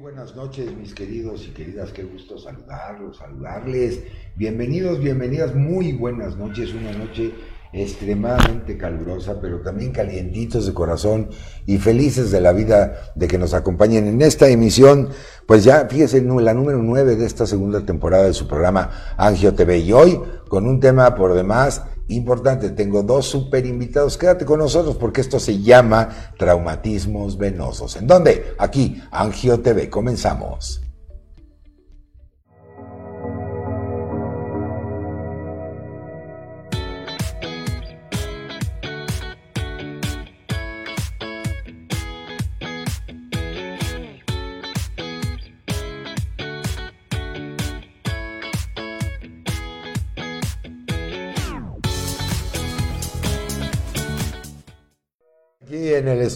buenas noches, mis queridos y queridas. Qué gusto saludarlos, saludarles. Bienvenidos, bienvenidas. Muy buenas noches. Una noche extremadamente calurosa, pero también calientitos de corazón y felices de la vida de que nos acompañen en esta emisión. Pues ya, fíjese, la número nueve de esta segunda temporada de su programa Angio TV. Y hoy, con un tema por demás importante, tengo dos super invitados. Quédate con nosotros porque esto se llama traumatismos venosos. ¿En dónde? Aquí, Angio TV. Comenzamos.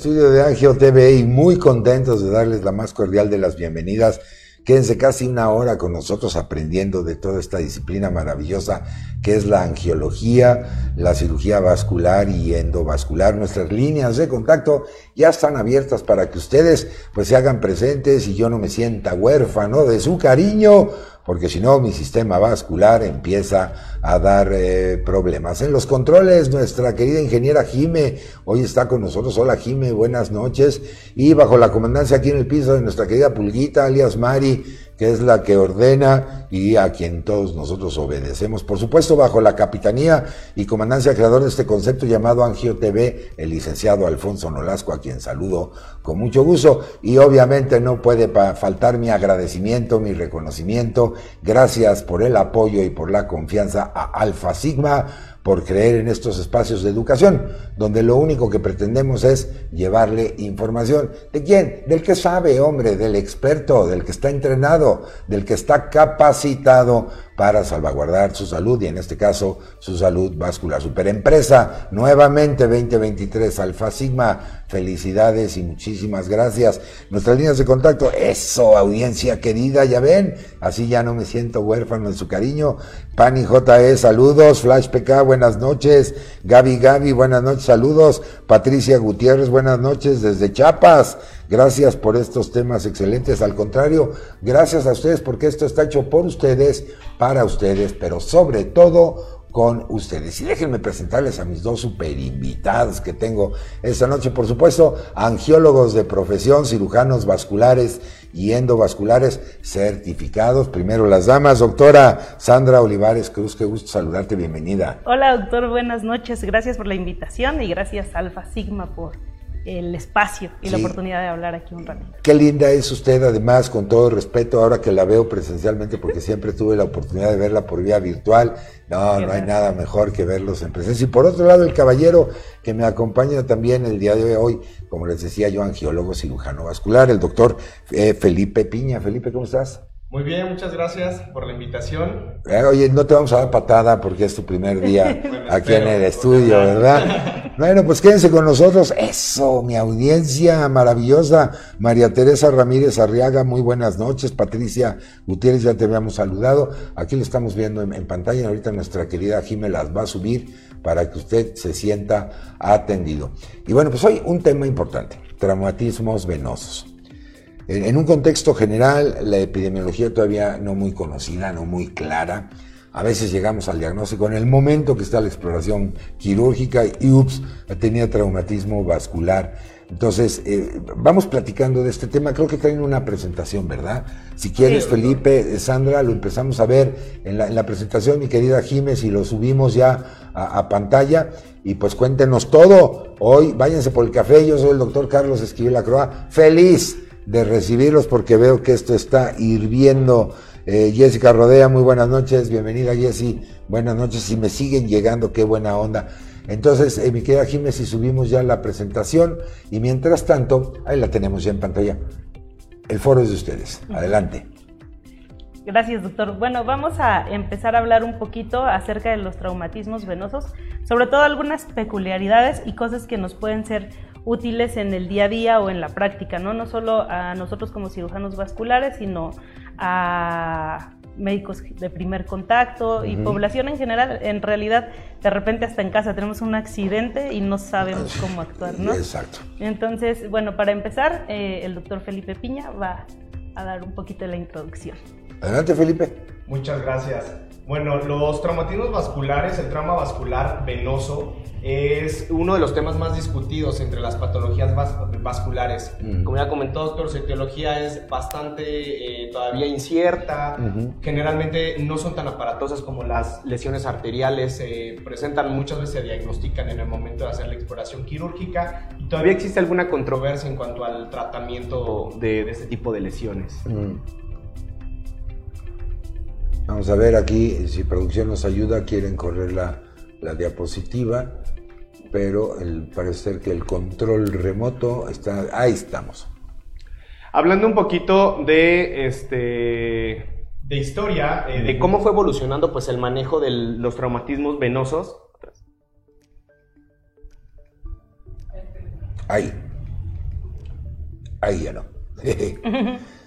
Estudio de Angio TV y muy contentos de darles la más cordial de las bienvenidas. Quédense casi una hora con nosotros aprendiendo de toda esta disciplina maravillosa que es la angiología, la cirugía vascular y endovascular. Nuestras líneas de contacto ya están abiertas para que ustedes pues se hagan presentes y yo no me sienta huérfano de su cariño porque si no mi sistema vascular empieza a dar eh, problemas. En los controles, nuestra querida ingeniera Jime, hoy está con nosotros. Hola Jime, buenas noches. Y bajo la comandancia aquí en el piso de nuestra querida Pulguita, alias Mari, que es la que ordena y a quien todos nosotros obedecemos. Por supuesto, bajo la capitanía y comandancia creador de este concepto llamado Angio TV, el licenciado Alfonso Nolasco, a quien saludo con mucho gusto. Y obviamente no puede faltar mi agradecimiento, mi reconocimiento. Gracias por el apoyo y por la confianza a Alfa Sigma por creer en estos espacios de educación, donde lo único que pretendemos es llevarle información. ¿De quién? Del que sabe, hombre, del experto, del que está entrenado, del que está capacitado para salvaguardar su salud y en este caso su salud vascular. Superempresa, nuevamente 2023, Alfa Sigma, felicidades y muchísimas gracias. Nuestras líneas de contacto, eso, audiencia querida, ya ven, así ya no me siento huérfano de su cariño. Pani JE, saludos. Flash PK, buenas noches. Gaby Gaby, buenas noches, saludos. Patricia Gutiérrez, buenas noches desde Chiapas. Gracias por estos temas excelentes. Al contrario, gracias a ustedes porque esto está hecho por ustedes, para ustedes, pero sobre todo con ustedes. Y déjenme presentarles a mis dos super invitados que tengo esta noche. Por supuesto, angiólogos de profesión, cirujanos vasculares y endovasculares certificados. Primero las damas, doctora Sandra Olivares Cruz, qué gusto saludarte, bienvenida. Hola doctor, buenas noches, gracias por la invitación y gracias Alfa Sigma por el espacio y la oportunidad de hablar aquí un ratito. Qué linda es usted, además, con todo respeto, ahora que la veo presencialmente, porque siempre tuve la oportunidad de verla por vía virtual. No, no hay nada mejor que verlos en presencia. Y por otro lado, el caballero que me acompaña también el día de hoy, como les decía yo, angiólogo cirujano vascular, el doctor eh, Felipe Piña. Felipe, ¿cómo estás? Muy bien, muchas gracias por la invitación. Eh, oye, no te vamos a dar patada porque es tu primer día aquí en el estudio, ¿verdad? bueno, pues quédense con nosotros. Eso, mi audiencia maravillosa. María Teresa Ramírez Arriaga, muy buenas noches. Patricia Gutiérrez, ya te habíamos saludado. Aquí lo estamos viendo en, pantalla. Ahorita nuestra querida Jimé las va a subir para que usted se sienta atendido. Y bueno, pues hoy un tema importante, traumatismos venosos. En un contexto general, la epidemiología todavía no muy conocida, no muy clara. A veces llegamos al diagnóstico en el momento que está la exploración quirúrgica y ups, tenía traumatismo vascular. Entonces, eh, vamos platicando de este tema. Creo que traen una presentación, ¿verdad? Si quieres, Felipe, Sandra, lo empezamos a ver en la, presentación, mi querida Jiménez, y lo subimos ya a, a, pantalla. Y pues cuéntenos todo. Hoy, váyanse por el café. Yo soy el doctor Carlos Esquivel Acroa. Feliz de recibirlos porque veo que esto está hirviendo. Eh, Jessica Rodea, muy buenas noches, bienvenida Jessy, buenas noches, si me siguen llegando, qué buena onda. Entonces, eh, mi querida Jiménez, si subimos ya la presentación y mientras tanto, ahí la tenemos ya en pantalla. El foro es de ustedes, adelante. Gracias, doctor. Bueno, vamos a empezar a hablar un poquito acerca de los traumatismos venosos, sobre todo algunas peculiaridades y cosas que nos pueden ser útiles en el día a día o en la práctica, ¿no? No solo a nosotros como cirujanos vasculares, sino a médicos de primer contacto y población en general. En realidad, de repente hasta en casa tenemos un accidente y no sabemos cómo actuar, ¿no? Exacto. Entonces, bueno, para empezar, eh, el doctor Felipe Piña va a dar un poquito de la introducción. Adelante, Felipe. Muchas gracias. Bueno, los traumatismos vasculares, el trauma vascular venoso, es uno de los temas más discutidos entre las patologías vasculares. Como ya comentó doctor, su etiología es bastante eh, todavía incierta. Generalmente no son tan aparatosas como las lesiones arteriales. Se presentan muchas veces, se diagnostican en el momento de hacer la exploración quirúrgica. Y todavía existe alguna controversia en cuanto al tratamiento de, este tipo de lesiones. Vamos a ver aquí, si producción nos ayuda, quieren correr la, la diapositiva, pero el, parece que el control remoto está, ahí estamos. Hablando un poquito de este de historia, eh, de cómo fue evolucionando pues el manejo de los traumatismos venosos. Ahí. Ahí ya no.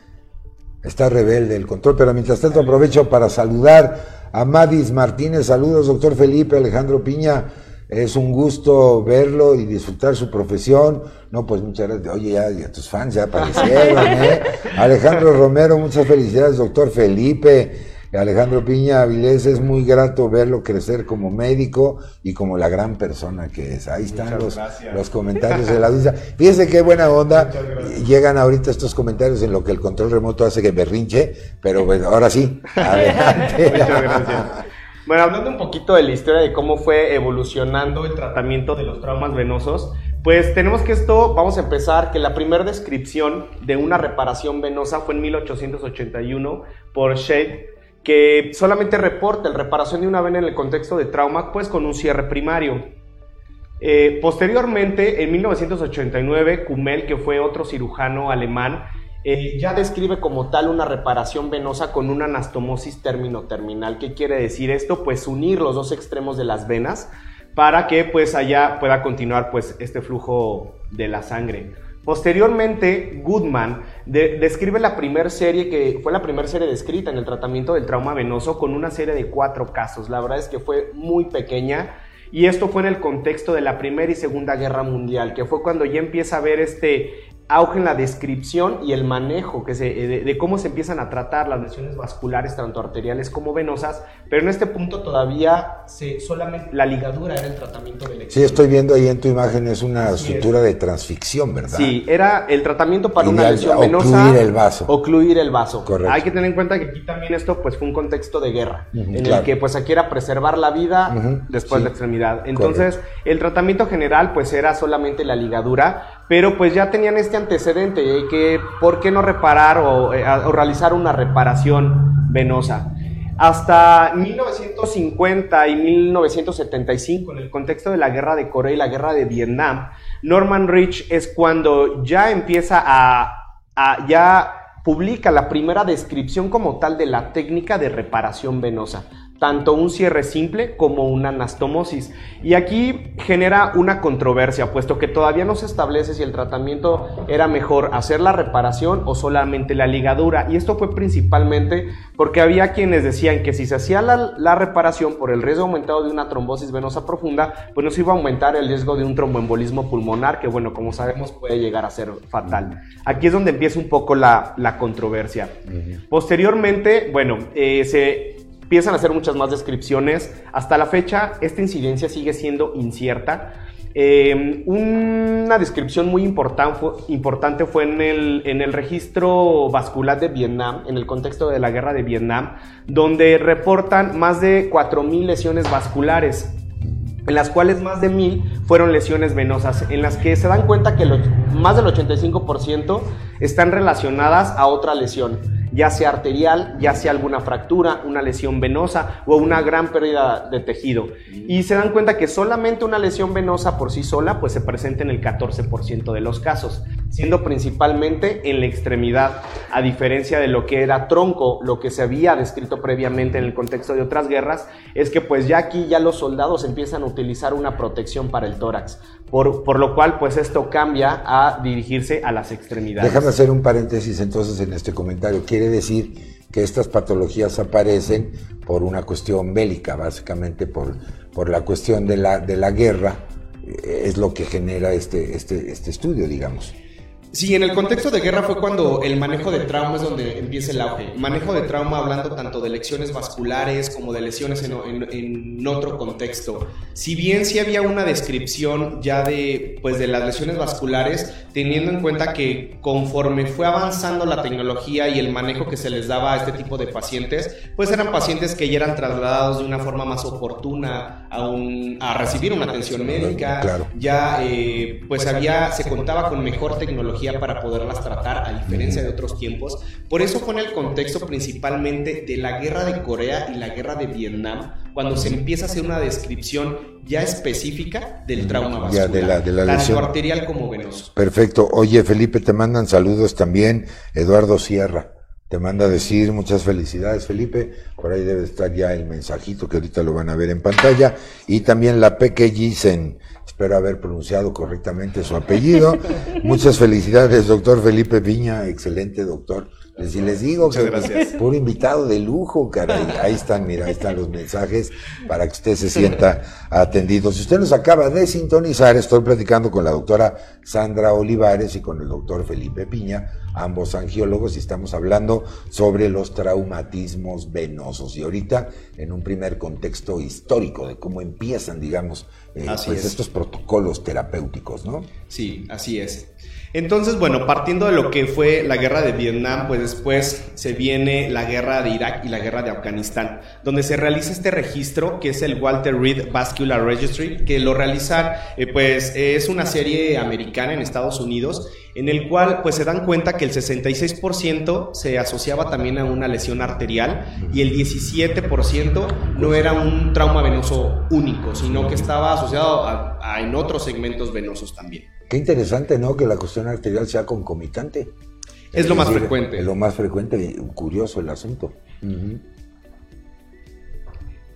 Está rebelde el control, pero mientras tanto aprovecho para saludar a Madis Martínez. Saludos, doctor Felipe, Alejandro Piña. Es un gusto verlo y disfrutar su profesión. No, pues muchas gracias. Oye, ya, tus fans ya aparecieron, ¿eh? Alejandro Romero, muchas felicidades, doctor Felipe. Alejandro Piña Avilés, es muy grato verlo crecer como médico y como la gran persona que es. Ahí están los, los, comentarios de la audiencia. Fíjense qué buena onda. Llegan ahorita estos comentarios en lo que el control remoto hace que berrinche, pero bueno, ahora sí, adelante. Muchas gracias. Bueno, hablando un poquito de la historia de cómo fue evolucionando el tratamiento de los traumas venosos, pues tenemos que esto, vamos a empezar, que la primera descripción de una reparación venosa fue en 1881 por Shade que solamente reporta la reparación de una vena en el contexto de trauma, pues con un cierre primario. Eh, posteriormente, en 1989, Kumel, que fue otro cirujano alemán, eh, ya describe como tal una reparación venosa con una anastomosis término-terminal. ¿Qué quiere decir esto? Pues unir los dos extremos de las venas para que pues allá pueda continuar pues este flujo de la sangre. Posteriormente, Goodman describe la primera serie que fue la primera serie descrita en el tratamiento del trauma venoso con una serie de cuatro casos. La verdad es que fue muy pequeña y esto fue en el contexto de la Primera y Segunda Guerra Mundial, que fue cuando ya empieza a ver este auge en la descripción y el manejo que se, eh, de, cómo se empiezan a tratar las lesiones vasculares, tanto arteriales como venosas, pero en este punto todavía se, solamente la ligadura era el tratamiento del Sí, estoy viendo ahí en tu imagen, es una sutura de transficción, ¿verdad? Sí, era el tratamiento para una lesión venosa. Ocluir el vaso. Ocluir el vaso. Correcto. Hay que tener en cuenta que aquí también esto pues fue un contexto de guerra, en el que pues aquí era preservar la vida después de la extremidad. Entonces, el tratamiento general pues era solamente la ligadura, pero pues ya tenían este antecedente, ¿eh? que por qué no reparar eh, o, realizar una reparación venosa. Hasta 1950 y 1975, en el contexto de la guerra de Corea y la guerra de Vietnam, Norman Rich es cuando ya empieza a, a ya publica la primera descripción como tal de la técnica de reparación venosa tanto un cierre simple como una anastomosis. Y aquí genera una controversia, puesto que todavía no se establece si el tratamiento era mejor hacer la reparación o solamente la ligadura. Y esto fue principalmente porque había quienes decían que si se hacía la, reparación por el riesgo aumentado de una trombosis venosa profunda, pues nos iba a aumentar el riesgo de un tromboembolismo pulmonar, que bueno, como sabemos puede llegar a ser fatal. Aquí es donde empieza un poco la, controversia. Posteriormente, bueno, eh, se empiezan hacer muchas más descripciones. Hasta la fecha, esta incidencia sigue siendo incierta. Em, una descripción muy importante fue en el, registro vascular de Vietnam, en el contexto de la guerra de Vietnam, donde reportan más de 4.000 lesiones vasculares en las cuales más de 1.000 fueron lesiones venosas, en las que se dan cuenta que más del 85% están relacionadas a otra lesión ya sea arterial, ya sea alguna fractura, una lesión venosa o una gran pérdida de tejido. Y se dan cuenta que solamente una lesión venosa por sí sola pues se presenta en el 14% de los casos, siendo principalmente en la extremidad, a diferencia de lo que era tronco, lo que se había descrito previamente en el contexto de otras guerras, es que pues ya aquí ya los soldados empiezan a utilizar una protección para el tórax, por, por lo cual pues esto cambia a dirigirse a las extremidades. Déjame hacer un paréntesis entonces en este comentario. Quiere decir que estas patologías aparecen por una cuestión bélica, básicamente por, por la cuestión de la, de la guerra, eh, es lo que genera este, este, este estudio, digamos. Sí, en el contexto de guerra fue cuando el manejo de trauma es donde empieza el auge. Manejo de trauma hablando tanto de lesiones vasculares como de lesiones en, otro contexto. Si bien sí había una descripción ya de, pues, de las lesiones vasculares, teniendo en cuenta que conforme fue avanzando la tecnología y el manejo que se les daba a este tipo de pacientes, pues eran pacientes que ya eran trasladados de una forma más oportuna a, un, a recibir una atención médica. Claro. Ya eh, pues había, se contaba con mejor tecnología para poderlas tratar, a diferencia de otros tiempos. Por eso fue en el contexto principalmente de la guerra de Corea y la guerra de Vietnam, cuando se empieza a hacer una descripción ya específica del trauma vascular, de la, de la tanto arterial como venoso. Perfecto. Oye, Felipe, te mandan saludos también. Eduardo Sierra. Te manda a decir muchas felicidades, Felipe. Por ahí debe estar ya el mensajito que ahorita lo van a ver en pantalla. Y también la Peque Gisen Espero haber pronunciado correctamente su apellido. Muchas felicidades, doctor Felipe Viña, excelente doctor. Les, les digo que gracias. puro invitado de lujo, caray. Ahí están, mira, ahí están los mensajes para que usted se sienta atendido. Si usted nos acaba de sintonizar, estoy platicando con la doctora Sandra Olivares y con el doctor Felipe Piña, ambos angiólogos, y estamos hablando sobre los traumatismos venosos. Y ahorita, en un primer contexto histórico de cómo empiezan, digamos, eh, pues estos protocolos terapéuticos, ¿no? Sí, así es. Entonces, bueno, partiendo de lo que fue la guerra de Vietnam, pues después se viene la guerra de Irak y la guerra de Afganistán, donde se realiza este registro que es el Walter Reed Vascular Registry, que lo realizan, eh, pues es una serie americana en Estados Unidos, en el cual pues se dan cuenta que el 66% se asociaba también a una lesión arterial y el 17% no era un trauma venoso único, sino que estaba asociado a en otros segmentos venosos también. Qué interesante, ¿no? Que la cuestión arterial sea concomitante. Es, lo más frecuente. Es lo más frecuente y curioso el asunto.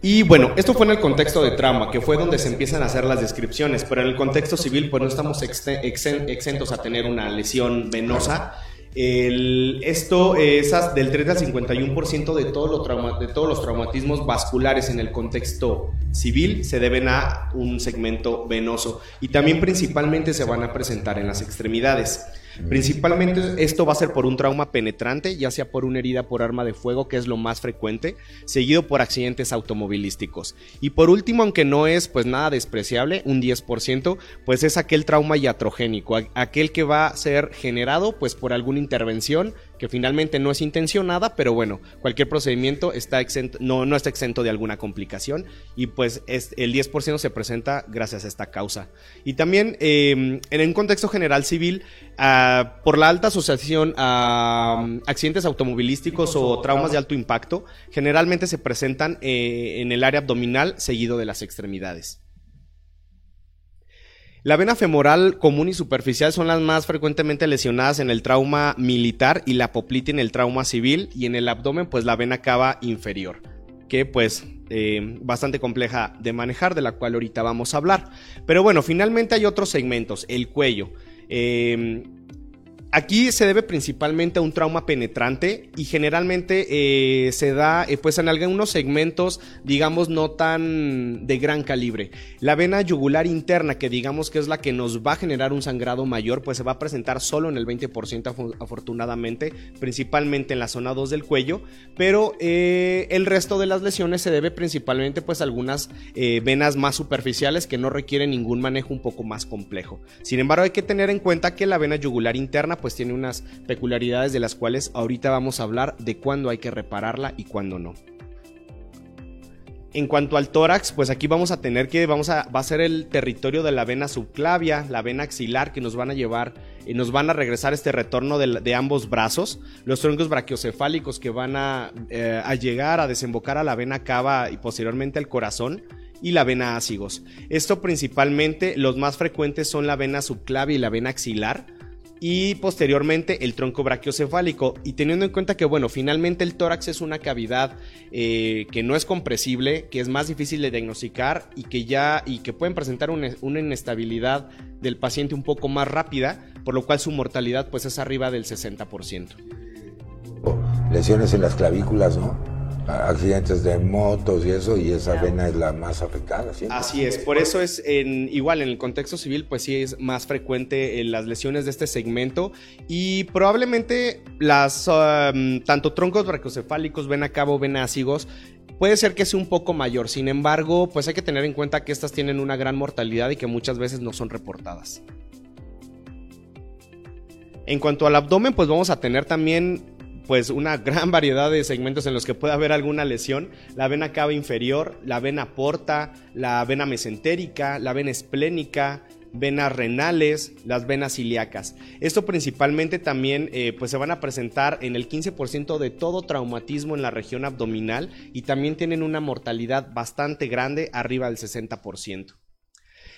Y bueno, esto fue en el contexto de trauma, que fue donde se empiezan a hacer las descripciones, pero en el contexto civil pues no estamos exentos a tener una lesión venosa. El, esto es del 30 al 51% de, todos los traumatismos vasculares en el contexto civil se deben a un segmento venoso y también principalmente se van a presentar en las extremidades. Principalmente esto va a ser por un trauma penetrante, ya sea por una herida por arma de fuego, que es lo más frecuente, seguido por accidentes automovilísticos. Y por último, aunque no es pues nada despreciable, un 10%, pues es aquel trauma iatrogénico, aquel que va a ser generado pues por alguna intervención que finalmente no es intencionada, pero bueno, cualquier procedimiento está exento, no, no está exento de alguna complicación y pues es, el 10% se presenta gracias a esta causa. Y también em, en un contexto general civil, ah, por la alta asociación a um, accidentes automovilísticos o traumas de alto impacto, generalmente se presentan eh, en el área abdominal seguido de las extremidades. La vena femoral común y superficial son las más frecuentemente lesionadas en el trauma militar y la poplite en el trauma civil y en el abdomen pues la vena cava inferior, que pues eh, bastante compleja de manejar, de la cual ahorita vamos a hablar. Pero bueno, finalmente hay otros segmentos, el cuello. Eh, Aquí se debe principalmente a un trauma penetrante y generalmente eh, se da eh, pues en algunos segmentos digamos no tan de gran calibre. La vena yugular interna que digamos que es la que nos va a generar un sangrado mayor pues se va a presentar solo en el 20% afortunadamente, principalmente en la zona 2 del cuello, pero eh, el resto de las lesiones se debe principalmente pues a algunas venas más superficiales que no requieren ningún manejo un poco más complejo. Sin embargo hay que tener en cuenta que la vena yugular interna pues tiene unas peculiaridades de las cuales ahorita vamos a hablar de cuándo hay que repararla y cuándo no. En cuanto al tórax, pues aquí vamos a tener que vamos a va a ser el territorio de la vena subclavia, la vena axilar que nos van a llevar y nos van a regresar este retorno de, ambos brazos, los troncos brachiocefálicos que van a, eh, a, llegar a desembocar a la vena cava y posteriormente al corazón y la vena ácigos. Esto principalmente los más frecuentes son la vena subclavia y la vena axilar y posteriormente el tronco brachiocefálico. Y teniendo en cuenta que, bueno, finalmente el tórax es una cavidad eh, que no es compresible, que es más difícil de diagnosticar y que ya y que pueden presentar una, inestabilidad del paciente un poco más rápida, por lo cual su mortalidad pues es arriba del 60%. Lesiones en las clavículas, ¿no? Accidentes de motos y eso, y esa vena es la más afectada. Así es, por eso es en, igual en el contexto civil, pues sí es más frecuente las lesiones de este segmento y probablemente las um, tanto troncos brachocefálicos, vena cabo, vena ácigos, puede ser que sea un poco mayor. Sin embargo, pues hay que tener en cuenta que estas tienen una gran mortalidad y que muchas veces no son reportadas. En cuanto al abdomen, pues vamos a tener también pues una gran variedad de segmentos en los que puede haber alguna lesión. La vena cava inferior, la vena porta, la vena mesentérica, la vena esplénica, venas renales, las venas ilíacas. Esto principalmente también eh, pues se van a presentar en el 15% de todo traumatismo en la región abdominal y también tienen una mortalidad bastante grande, arriba del 60%.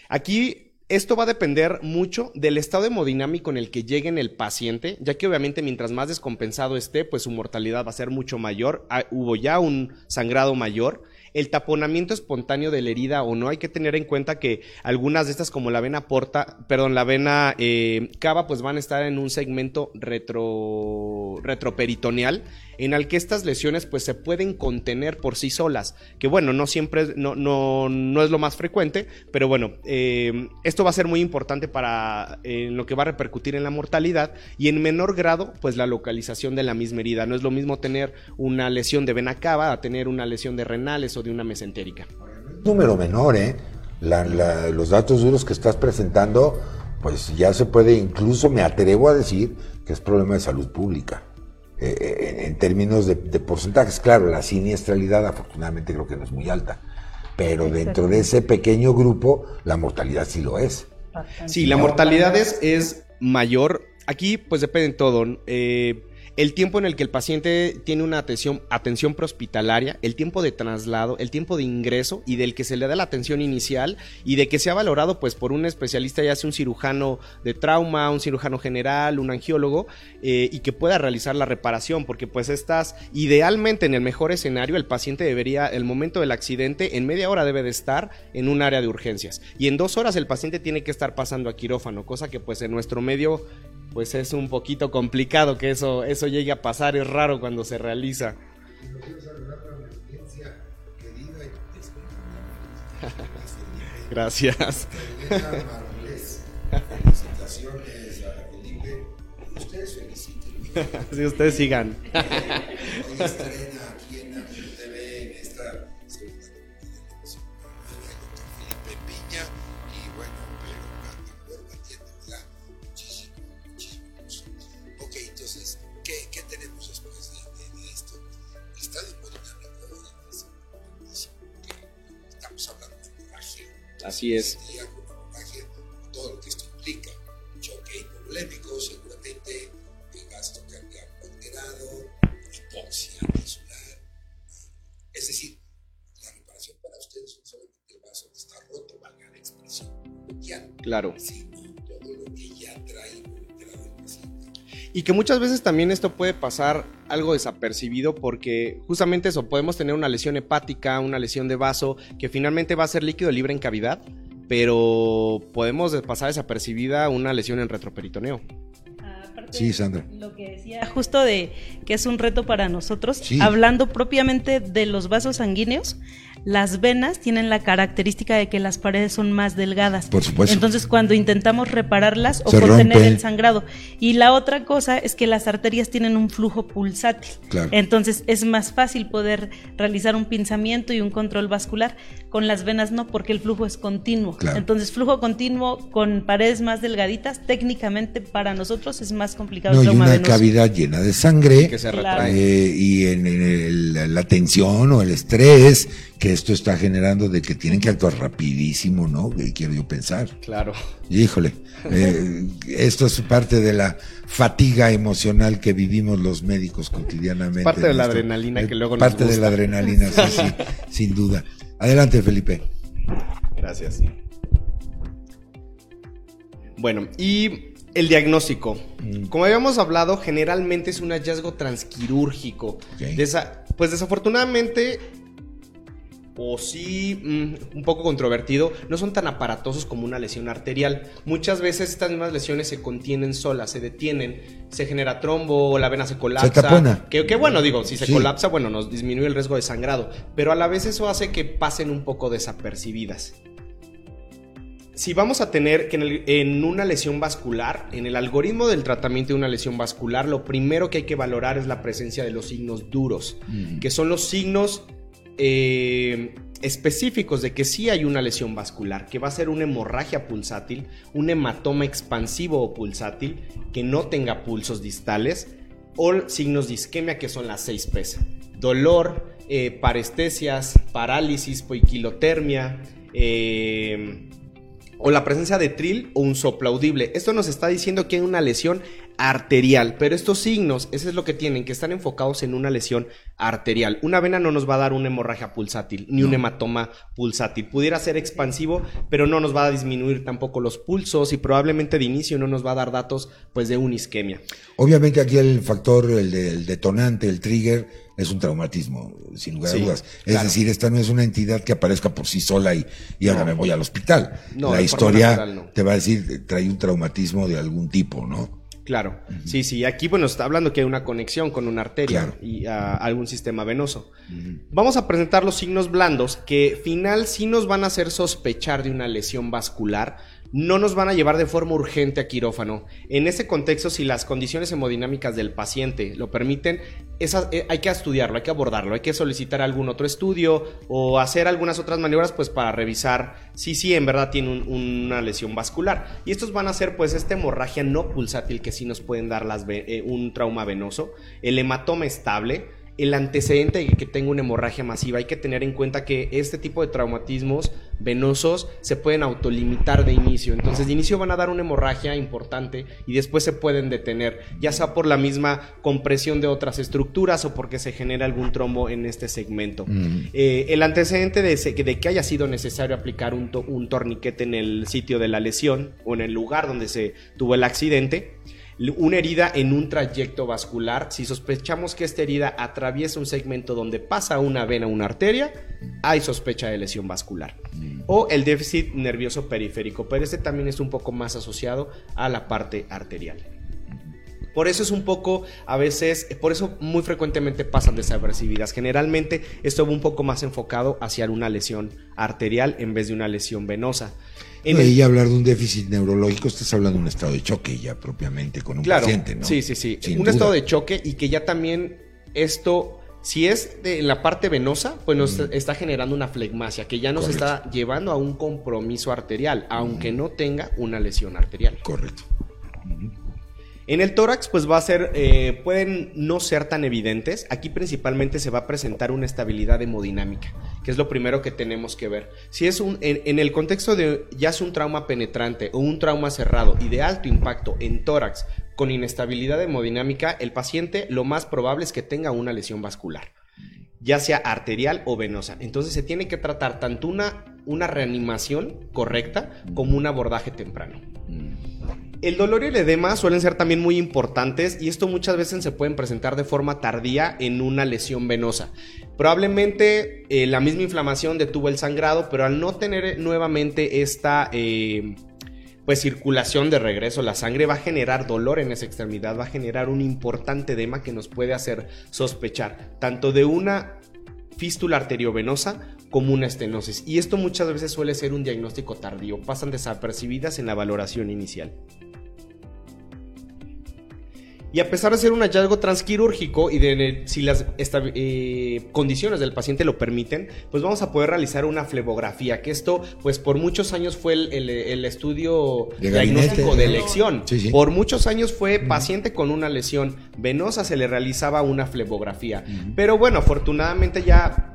Aquí esto va a depender mucho del estado hemodinámico en el que llegue en el paciente, ya que obviamente mientras más descompensado esté, pues su mortalidad va a ser mucho mayor. Ah, hubo ya un sangrado mayor el taponamiento espontáneo de la herida o no. Hay que tener en cuenta que algunas de estas, como la vena porta, perdón, la vena eh, cava, pues van a estar en un segmento retro, retroperitoneal en el que estas lesiones pues se pueden contener por sí solas, que bueno, no siempre, no, no, no es lo más frecuente, pero bueno, eh, esto va a ser muy importante para en lo que va a repercutir en la mortalidad y en menor grado pues la localización de la misma herida. No es lo mismo tener una lesión de vena cava a tener una lesión de renales de una mesentérica. Número menor, ¿eh? los datos duros que estás presentando, pues ya se puede, incluso me atrevo a decir que es problema de salud pública. Eh, eh, en, términos de, porcentajes, claro, la siniestralidad afortunadamente creo que no es muy alta, pero dentro de ese pequeño grupo la mortalidad sí lo es. Sí, la mortalidad es, es mayor. Aquí pues depende de todo. Eh, el tiempo en el que el paciente tiene una atención, atención prehospitalaria, el tiempo de traslado, el tiempo de ingreso y del que se le da la atención inicial y de que sea valorado pues por un especialista, ya sea un cirujano de trauma, un cirujano general, un angiólogo, eh, y que pueda realizar la reparación, porque pues estás, idealmente en el mejor escenario, el paciente debería, el momento del accidente, en media hora debe de estar en un área de urgencias. Y en dos horas el paciente tiene que estar pasando a quirófano, cosa que pues en nuestro medio pues es un poquito complicado que eso, eso llegue a pasar, es raro cuando se realiza. Gracias. Felicitaciones a Felipe. Ustedes feliciten. Si ustedes sigan. Así es. Todo lo que esto implica, choque hipovolémico, seguramente gasto cardíaco alterado, hipoxia celular. Es decir, la reparación para ustedes no solamente el vaso que está roto, valga la expresión claro. sino Y que muchas veces también esto puede pasar algo desapercibido porque justamente eso, podemos tener una lesión hepática, una lesión de vaso, que finalmente va a ser líquido libre en cavidad, pero podemos pasar desapercibida una lesión en retroperitoneo. Sí, Sandra. Lo que decía justo de que es un reto para nosotros, hablando propiamente de los vasos sanguíneos, las venas tienen la característica de que las paredes son más delgadas. Por supuesto. Entonces, cuando intentamos repararlas o contener el sangrado. Y la otra cosa es que las arterias tienen un flujo pulsátil. Claro. Entonces, es más fácil poder realizar un pinzamiento y un control vascular. Con las venas no, porque el flujo es continuo. Entonces, flujo continuo con paredes más delgaditas, técnicamente para nosotros es más complicado. No, y una cavidad llena de sangre que se retrae. Eh, y en, la tensión o el estrés que esto está generando de que tienen que actuar rapidísimo, ¿no? Quiero yo pensar. Claro. Híjole, eh, esto es parte de la fatiga emocional que vivimos los médicos cotidianamente. Parte de la adrenalina que luego nos Parte de la adrenalina, sí, sí, sin duda. Adelante, Felipe. Gracias. Bueno, y el diagnóstico. Mm. Como habíamos hablado, generalmente es un hallazgo transquirúrgico. pues desafortunadamente o sí mm, un poco controvertido, no son tan aparatosos como una lesión arterial. Muchas veces estas mismas lesiones se contienen solas, se detienen, se genera trombo, la vena se colapsa. Que, que, bueno, digo, si se colapsa, bueno, nos disminuye el riesgo de sangrado, pero a la vez eso hace que pasen un poco desapercibidas si vamos a tener que en, una lesión vascular, en el algoritmo del tratamiento de una lesión vascular, lo primero que hay que valorar es la presencia de los signos duros, mm. que son los signos eh, específicos de que sí hay una lesión vascular, que va a ser una hemorragia pulsátil, un hematoma expansivo o pulsátil, que no tenga pulsos distales, o signos de isquemia, que son las 6 P's. Dolor, eh, parestesias, parálisis, poiquilotermia, eh, o la presencia de tril o un soplo audible. Esto nos está diciendo que hay una lesión arterial, pero estos signos, ese es lo que tienen, que están enfocados en una lesión arterial. Una vena no nos va a dar una hemorragia pulsátil, ni un hematoma pulsátil. Pudiera ser expansivo, pero no nos va a disminuir tampoco los pulsos y probablemente de inicio no nos va a dar datos pues de una isquemia. Obviamente aquí el factor, el, detonante, el trigger, es un traumatismo, sin lugar a dudas. Es decir, esta no es una entidad que aparezca por sí sola y, y ahora me voy al hospital. la historia te va a decir, trae un traumatismo de algún tipo, ¿no? Claro, sí, sí. Aquí, bueno, está hablando que hay una conexión con una arteria y ah, algún sistema venoso. Vamos a presentar los signos blandos que final sí nos van a hacer sospechar de una lesión vascular, no nos van a llevar de forma urgente a quirófano. En ese contexto, si las condiciones hemodinámicas del paciente lo permiten, eh, hay que estudiarlo, hay que abordarlo, hay que solicitar algún otro estudio o hacer algunas otras maniobras pues para revisar si sí en verdad tiene una lesión vascular. Y estos van a ser pues esta hemorragia no pulsátil que sí nos pueden dar eh, un trauma venoso, el hematoma estable, el antecedente de que tenga una hemorragia masiva. Hay que tener en cuenta que este tipo de traumatismos venosos se pueden autolimitar de inicio. Entonces, de inicio van a dar una hemorragia importante y después se pueden detener, ya sea por la misma compresión de otras estructuras o porque se genera algún trombo en este segmento. Mm. Eh, el antecedente de, de, que haya sido necesario aplicar un, un torniquete en el sitio de la lesión o en el lugar donde se tuvo el accidente una herida en un trayecto vascular, si sospechamos que esta herida atraviesa un segmento donde pasa una vena o una arteria, hay sospecha de lesión vascular. O el déficit nervioso periférico, pero este también es un poco más asociado a la parte arterial. Por eso es un poco, a veces, por eso muy frecuentemente pasan desapercibidas. Generalmente esto va un poco más enfocado hacia una lesión arterial en vez de una lesión venosa. Y hablar de un déficit neurológico, estás hablando de un estado de choque ya propiamente con un paciente, ¿no? Sí, sí, sí. un estado de choque y que ya también esto, si es de la parte venosa, pues nos está generando una flegmasia que ya nos está llevando a un compromiso arterial, aunque no tenga una lesión arterial. Correcto. En el tórax, pues va a ser, eh, pueden no ser tan evidentes. Aquí principalmente se va a presentar una estabilidad hemodinámica, que es lo primero que tenemos que ver. Si es un, en, el contexto de ya es un trauma penetrante o un trauma cerrado y de alto impacto en tórax con inestabilidad hemodinámica, el paciente lo más probable es que tenga una lesión vascular, ya sea arterial o venosa. Entonces se tiene que tratar tanto una, una reanimación correcta como un abordaje temprano. El dolor y el edema suelen ser también muy importantes y esto muchas veces se pueden presentar de forma tardía en una lesión venosa. Probablemente eh, la misma inflamación detuvo el sangrado, pero al no tener nuevamente esta eh, pues circulación de regreso, la sangre va a generar dolor en esa extremidad, va a generar un importante edema que nos puede hacer sospechar tanto de una fístula arteriovenosa como una estenosis. Y esto muchas veces suele ser un diagnóstico tardío, pasan desapercibidas en la valoración inicial. Y a pesar de ser un hallazgo transquirúrgico y de si las eh, condiciones del paciente lo permiten, pues vamos a poder realizar una flebografía, que esto pues por muchos años fue el, estudio diagnóstico de elección. Por muchos años fue paciente con una lesión venosa, se le realizaba una flebografía. Pero bueno, afortunadamente ya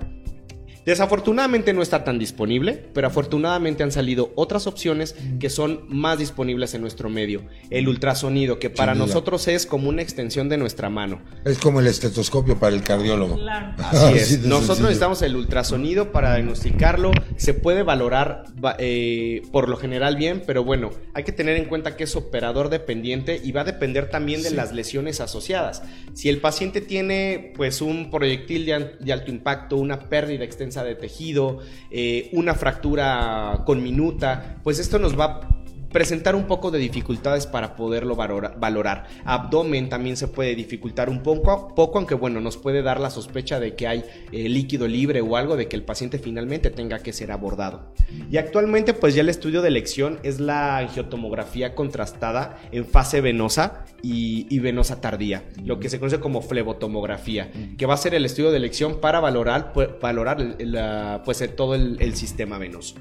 Desafortunadamente no está tan disponible, pero afortunadamente han salido otras opciones que son más disponibles en nuestro medio. El ultrasonido, que para nosotros es como una extensión de nuestra mano. Es como el estetoscopio para el cardiólogo. Claro. Así es. nosotros necesitamos el ultrasonido para diagnosticarlo. Se puede valorar eh, por lo general bien, pero bueno, hay que tener en cuenta que es operador dependiente y va a depender también de las lesiones asociadas. Si el paciente tiene pues un proyectil de, alto impacto, una pérdida extensa de tejido, eh, una fractura con minuta, pues esto nos va presentar un poco de dificultades para poderlo valorar. Abdomen también se puede dificultar un poco, poco, aunque bueno, nos puede dar la sospecha de que hay eh, líquido libre o algo de que el paciente finalmente tenga que ser abordado. Y actualmente pues ya el estudio de elección es la angiotomografía contrastada en fase venosa y, venosa tardía, lo que se conoce como flebotomografía, que va a ser el estudio de elección para valorar, valorar pues, todo el sistema venoso.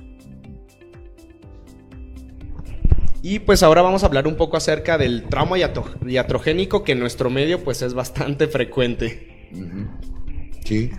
Y pues ahora vamos a hablar un poco acerca del trauma iatrogénico que en nuestro medio pues es bastante frecuente. Sí.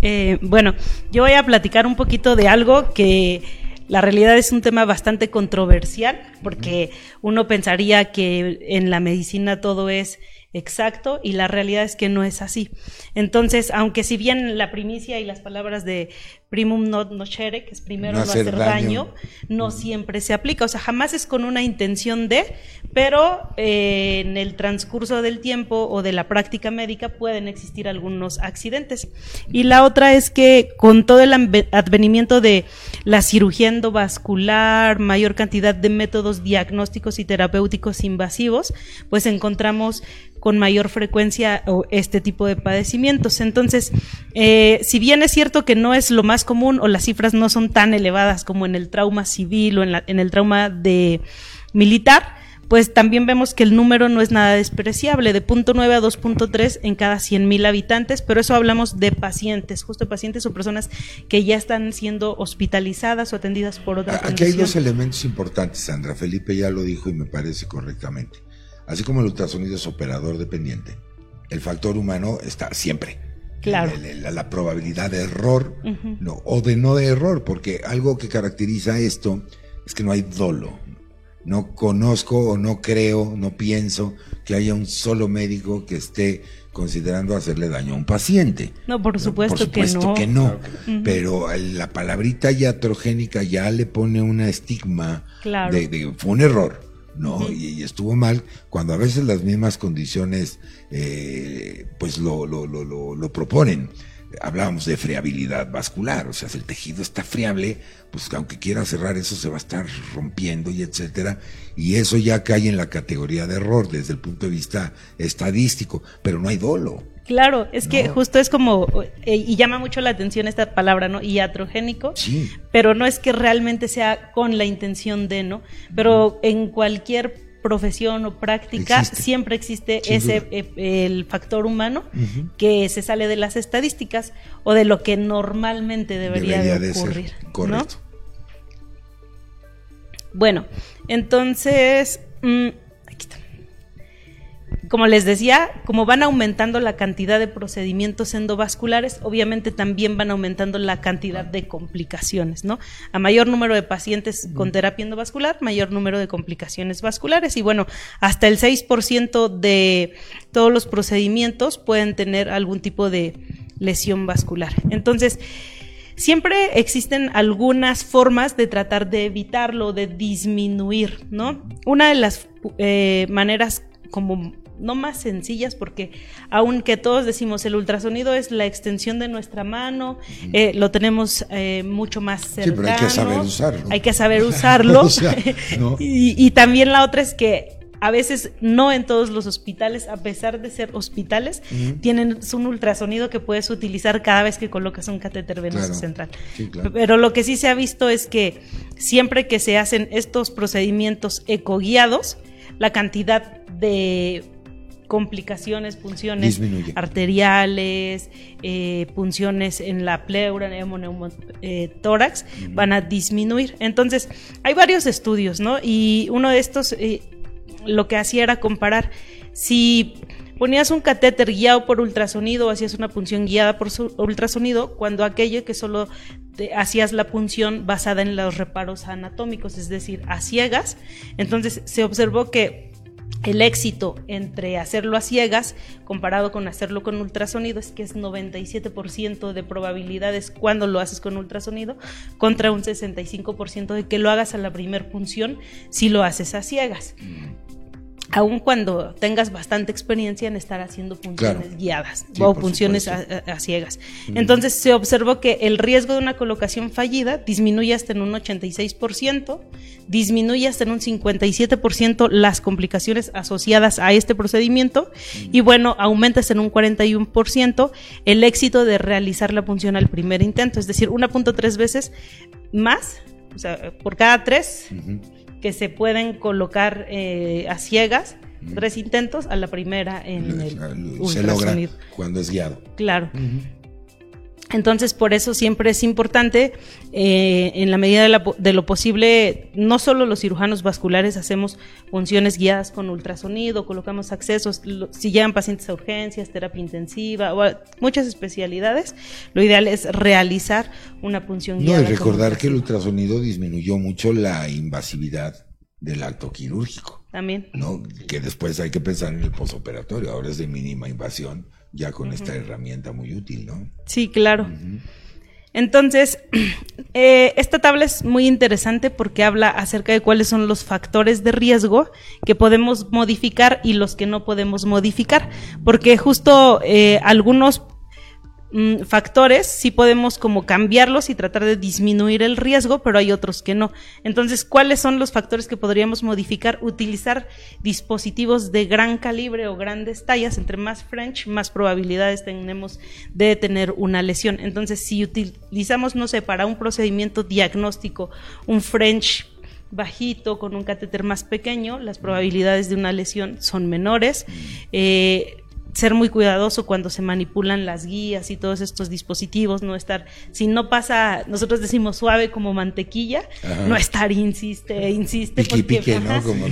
Eh, bueno, yo voy a platicar un poquito de algo que la realidad es un tema bastante controversial porque uno pensaría que en la medicina todo es exacto y la realidad es que no es así. Entonces, aunque si bien la primicia y las palabras de primum not nocere, que es primero no, hacer, daño. no siempre se aplica, o sea, jamás es con una intención de, pero eh, en el transcurso del tiempo o de la práctica médica pueden existir algunos accidentes. Y la otra es que con todo el advenimiento de la cirugía endovascular, mayor cantidad de métodos diagnósticos y terapéuticos invasivos, pues encontramos con mayor frecuencia este tipo de padecimientos. Entonces, eh, si bien es cierto que no es lo más común o las cifras no son tan elevadas como en el trauma civil o en, en el trauma de militar, pues también vemos que el número no es nada despreciable, de 0.9 a 2.3 en cada 100.000 habitantes, pero eso hablamos de pacientes, justo pacientes o personas que ya están siendo hospitalizadas o atendidas por otra Aquí hay dos elementos importantes, Sandra. Felipe ya lo dijo y me parece correctamente. Así como el ultrasonido es operador dependiente, el factor humano está siempre. Claro. La, probabilidad de error no, o de no de error, porque algo que caracteriza esto es que no hay dolo. No conozco o no creo, no pienso que haya un solo médico que esté considerando hacerle daño a un paciente. No, por supuesto, que no. Que no. Pero la palabrita iatrogénica ya le pone una estigma de, de, fue un error. ¿No? y, estuvo mal cuando a veces las mismas condiciones eh, pues lo, lo, lo, lo, proponen. Hablábamos de friabilidad vascular, o sea, si el tejido está friable, pues aunque quiera cerrar eso se va a estar rompiendo y etcétera, y eso ya cae en la categoría de error desde el punto de vista estadístico, pero no hay dolo. Claro, es que justo es como, eh, y llama mucho la atención esta palabra, ¿no? Iatrogénico, sí. pero no es que realmente sea con la intención de, ¿no? Pero en cualquier profesión o práctica siempre existe ese eh, el factor humano que se sale de las estadísticas o de lo que normalmente debería, de ocurrir. correcto. Bueno, entonces... Mm, como les decía, como van aumentando la cantidad de procedimientos endovasculares, obviamente también van aumentando la cantidad de complicaciones, ¿no? A mayor número de pacientes con terapia endovascular, mayor número de complicaciones vasculares y bueno, hasta el 6% de todos los procedimientos pueden tener algún tipo de lesión vascular. Entonces, siempre existen algunas formas de tratar de evitarlo, de disminuir, ¿no? Una de las eh, maneras como no más sencillas, porque aunque todos decimos el ultrasonido es la extensión de nuestra mano, eh, lo tenemos eh, mucho más cercano. Sí, pero hay que saber usarlo. Hay que saber usarlo. y, también la otra es que a veces no en todos los hospitales, a pesar de ser hospitales, tienen un ultrasonido que puedes utilizar cada vez que colocas un catéter venoso central. Pero lo que sí se ha visto es que siempre que se hacen estos procedimientos ecoguiados, la cantidad de complicaciones, punciones arteriales, eh, punciones en la pleura, eh, tórax, van a disminuir. Entonces, hay varios estudios, ¿no? Y uno de estos eh, lo que hacía era comparar si ponías un catéter guiado por ultrasonido o hacías una punción guiada por ultrasonido, cuando aquello que solo hacías la punción basada en los reparos anatómicos, es decir, a ciegas, entonces se observó que el éxito entre hacerlo a ciegas comparado con hacerlo con ultrasonido es que es 97% de probabilidades cuando lo haces con ultrasonido contra un 65% de que lo hagas a la primer punción si lo haces a ciegas. Aun cuando tengas bastante experiencia en estar haciendo funciones guiadas o funciones a, ciegas. Entonces se observó que el riesgo de una colocación fallida disminuye hasta en un 86%, disminuye hasta en un 57% las complicaciones asociadas a este procedimiento y bueno, aumenta hasta en un 41% el éxito de realizar la función al primer intento, es decir, 1.3 veces más, o sea, por cada tres que se pueden colocar eh, a ciegas, tres intentos, a la primera en el Se logra cuando es guiado. Claro. Entonces, por eso siempre es importante, eh, en la medida de, lo posible, no solo los cirujanos vasculares hacemos funciones guiadas con ultrasonido, colocamos accesos, si llegan pacientes a urgencias, terapia intensiva o muchas especialidades, lo ideal es realizar una función guiada. No, y recordar que el ultrasonido disminuyó mucho la invasividad del acto quirúrgico. También. ¿no? Que después hay que pensar en el posoperatorio, ahora es de mínima invasión ya con esta herramienta muy útil, ¿no? Sí, claro. Entonces, eh, esta tabla es muy interesante porque habla acerca de cuáles son los factores de riesgo que podemos modificar y los que no podemos modificar, porque justo eh, algunos Mm, factores sí podemos como cambiarlos y tratar de disminuir el riesgo, pero hay otros que no. Entonces, ¿cuáles son los factores que podríamos modificar? Utilizar dispositivos de gran calibre o grandes tallas, entre más French, más probabilidades tenemos de tener una lesión. Entonces, si utilizamos, no sé, para un procedimiento diagnóstico, un French bajito con un catéter más pequeño, las probabilidades de una lesión son menores. Mm. Eh, ser muy cuidadoso cuando se manipulan las guías y todos estos dispositivos, no estar, si no pasa, nosotros decimos suave como mantequilla, no estar insiste, insiste, porque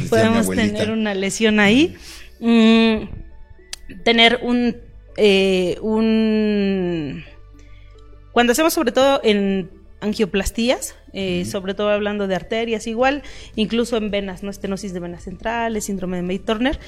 podemos tener una lesión ahí. Mm, tener un, eh, un, cuando hacemos sobre todo en angioplastías, eh, sobre todo hablando de arterias, igual, incluso en venas, ¿no? estenosis de venas centrales, síndrome de May-Turner,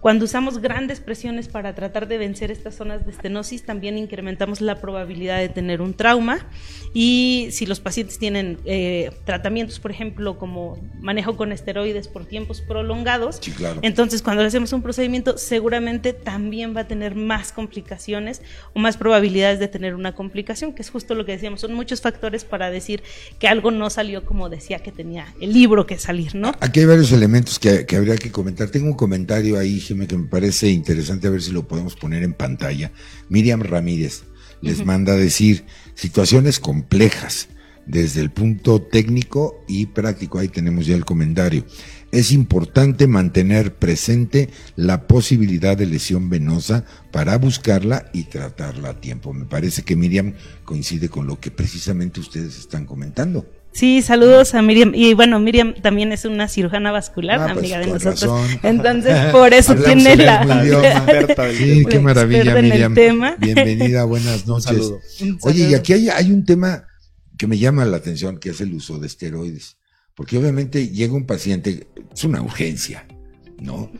cuando usamos grandes presiones para tratar de vencer estas zonas de estenosis, también incrementamos la probabilidad de tener un trauma. Y si los pacientes tienen eh, tratamientos, por ejemplo, como manejo con esteroides por tiempos prolongados, entonces cuando le hacemos un procedimiento, seguramente también va a tener más complicaciones o más probabilidades de tener una complicación, que es justo lo que decíamos. Son muchos factores para decir que algo no salió como decía que tenía el libro que salir, ¿no? Aquí hay varios elementos que, que habría que comentar. Tengo un comentario ahí que me parece interesante a ver si lo podemos poner en pantalla. Miriam Ramírez les manda a decir situaciones complejas desde el punto técnico y práctico. Ahí tenemos ya el comentario. Es importante mantener presente la posibilidad de lesión venosa para buscarla y tratarla a tiempo. Me parece que Miriam coincide con lo que precisamente ustedes están comentando. Sí, saludos a Miriam. Y bueno, Miriam también es una cirujana vascular, ah, pues, amiga de nosotros. Entonces, por eso tiene la. sí, qué maravilla, Miriam. Bienvenida, buenas noches. Oye, y aquí hay, hay un tema que me llama la atención, que es el uso de esteroides. Porque obviamente llega un paciente, es una urgencia, ¿no?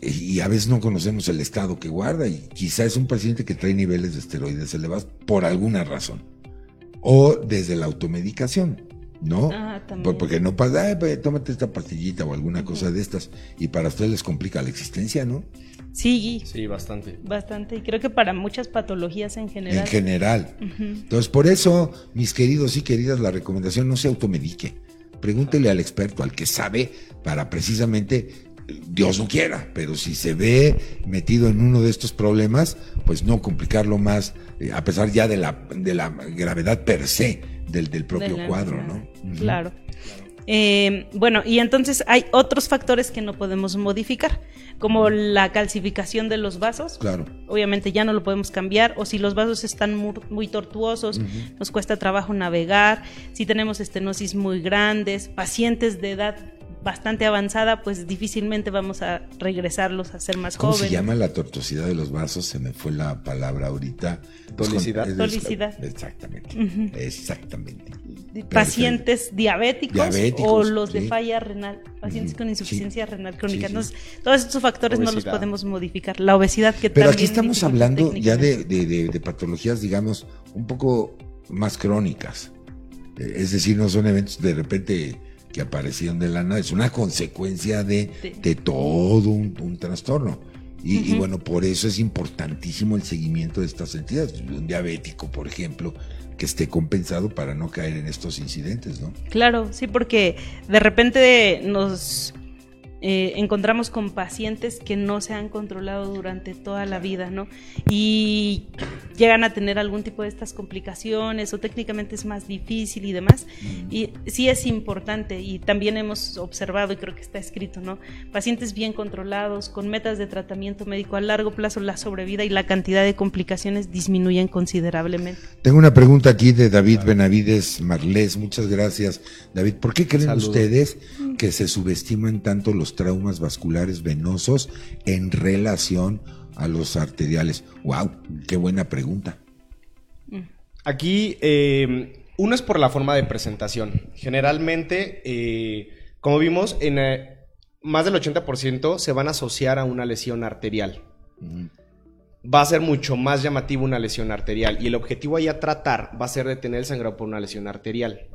Y a veces no conocemos el estado que guarda y quizá es un paciente que trae niveles de esteroides elevados por alguna razón. O desde la automedicación. ¿No? Ah, porque no pasa, pues, tómate esta pastillita o alguna cosa de estas y para ustedes les complica la existencia, ¿no? Sí. Sí, bastante. Bastante. Y creo que para muchas patologías en general. En general. Entonces, por eso, mis queridos y queridas, la recomendación no se automedique. Pregúntele al experto, al que sabe, para precisamente, Dios no quiera, pero si se ve metido en uno de estos problemas, pues no complicarlo más, eh, a pesar ya de la, de la gravedad per se del, del propio cuadro, ¿no? Claro. Eh, bueno, y entonces hay otros factores que no podemos modificar, como la calcificación de los vasos. Claro. Obviamente ya no lo podemos cambiar, o si los vasos están muy, tortuosos, nos cuesta trabajo navegar, si tenemos estenosis muy grandes, pacientes de edad bastante avanzada, pues difícilmente vamos a regresarlos a ser más jóvenes. ¿Cómo se llama la tortuosidad de los vasos? Se me fue la palabra ahorita. Tolicidad. Tolicidad. Exactamente. Exactamente. Pacientes diabéticos, o los de falla renal, pacientes con insuficiencia renal crónica. todos estos factores no los podemos modificar. La obesidad que Pero aquí estamos hablando ya de, de patologías, digamos, un poco más crónicas. Es decir, no son eventos de repente que aparecieron de la nada, es una consecuencia de, de todo un, trastorno. Y, bueno, por eso es importantísimo el seguimiento de estas entidades. Un diabético, por ejemplo, que esté compensado para no caer en estos incidentes, ¿no? Claro, sí, porque de repente nos eh, encontramos con pacientes que no se han controlado durante toda la vida, ¿no? Y llegan a tener algún tipo de estas complicaciones o técnicamente es más difícil y demás. Y sí es importante y también hemos observado y creo que está escrito, ¿no? Pacientes bien controlados, con metas de tratamiento médico a largo plazo, la sobrevida y la cantidad de complicaciones disminuyen considerablemente. Tengo una pregunta aquí de David Benavides Marlés. Muchas gracias, David. ¿Por qué creen ustedes que se subestiman tanto los traumas vasculares venosos en relación a los arteriales? ¡Wow! ¡Qué buena pregunta! Aquí, eh, uno es por la forma de presentación. Generalmente, eh, como vimos, en eh, más del 80% se van a asociar a una lesión arterial. Va a ser mucho más llamativo una lesión arterial y el objetivo ahí a tratar va a ser detener el sangrado por una lesión arterial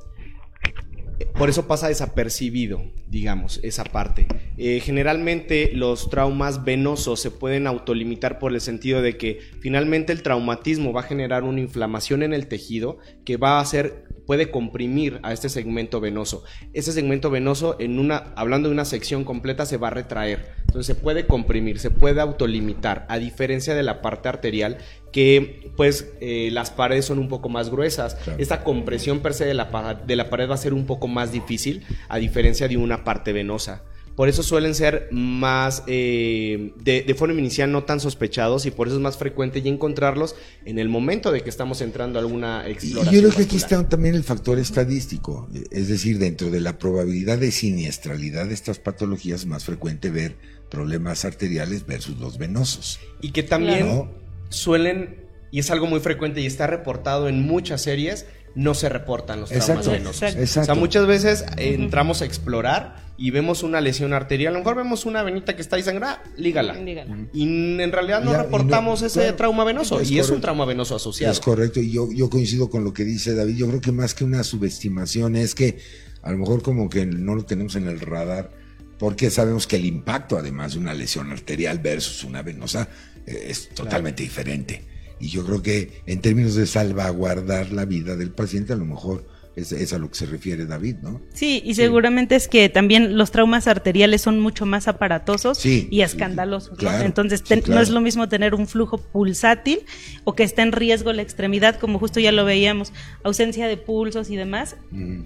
por eso pasa desapercibido, digamos, esa parte. Eh, generalmente los traumas venosos se pueden autolimitar por el sentido de que finalmente el traumatismo va a generar una inflamación en el tejido que va a hacer puede comprimir a este segmento venoso. Ese segmento venoso, en una, hablando de una sección completa, se va a retraer. Entonces se puede comprimir, se puede autolimitar, a diferencia de la parte arterial, que pues eh, las paredes son un poco más gruesas. Esta compresión per se de la, de la pared va a ser un poco más difícil, a diferencia de una parte venosa. Por eso suelen ser más, eh, de, forma inicial no tan sospechados y por eso es más frecuente y encontrarlos en el momento de que estamos entrando a alguna exploración. Y yo creo que aquí está también el factor estadístico, es decir, dentro de la probabilidad de siniestralidad de estas patologías más frecuente ver problemas arteriales versus los venosos. Y que también suelen, y es algo muy frecuente y está reportado en muchas series, no se reportan los traumas venosos. O sea, muchas veces entramos a explorar y vemos una lesión arterial, a lo mejor vemos una venita que está ahí sangrada, lígala. Y en realidad no reportamos ese trauma venoso y es un trauma venoso asociado. Es correcto y yo, yo coincido con lo que dice David, yo creo que más que una subestimación es que a lo mejor como que no lo tenemos en el radar porque sabemos que el impacto además de una lesión arterial versus una venosa eh, es totalmente diferente. Y yo creo que en términos de salvaguardar la vida del paciente, a lo mejor es, a lo que se refiere David, ¿no? Sí, y seguramente es que también los traumas arteriales son mucho más aparatosos y escandalosos. Entonces, no es lo mismo tener un flujo pulsátil o que esté en riesgo la extremidad, como justo ya lo veíamos, ausencia de pulsos y demás.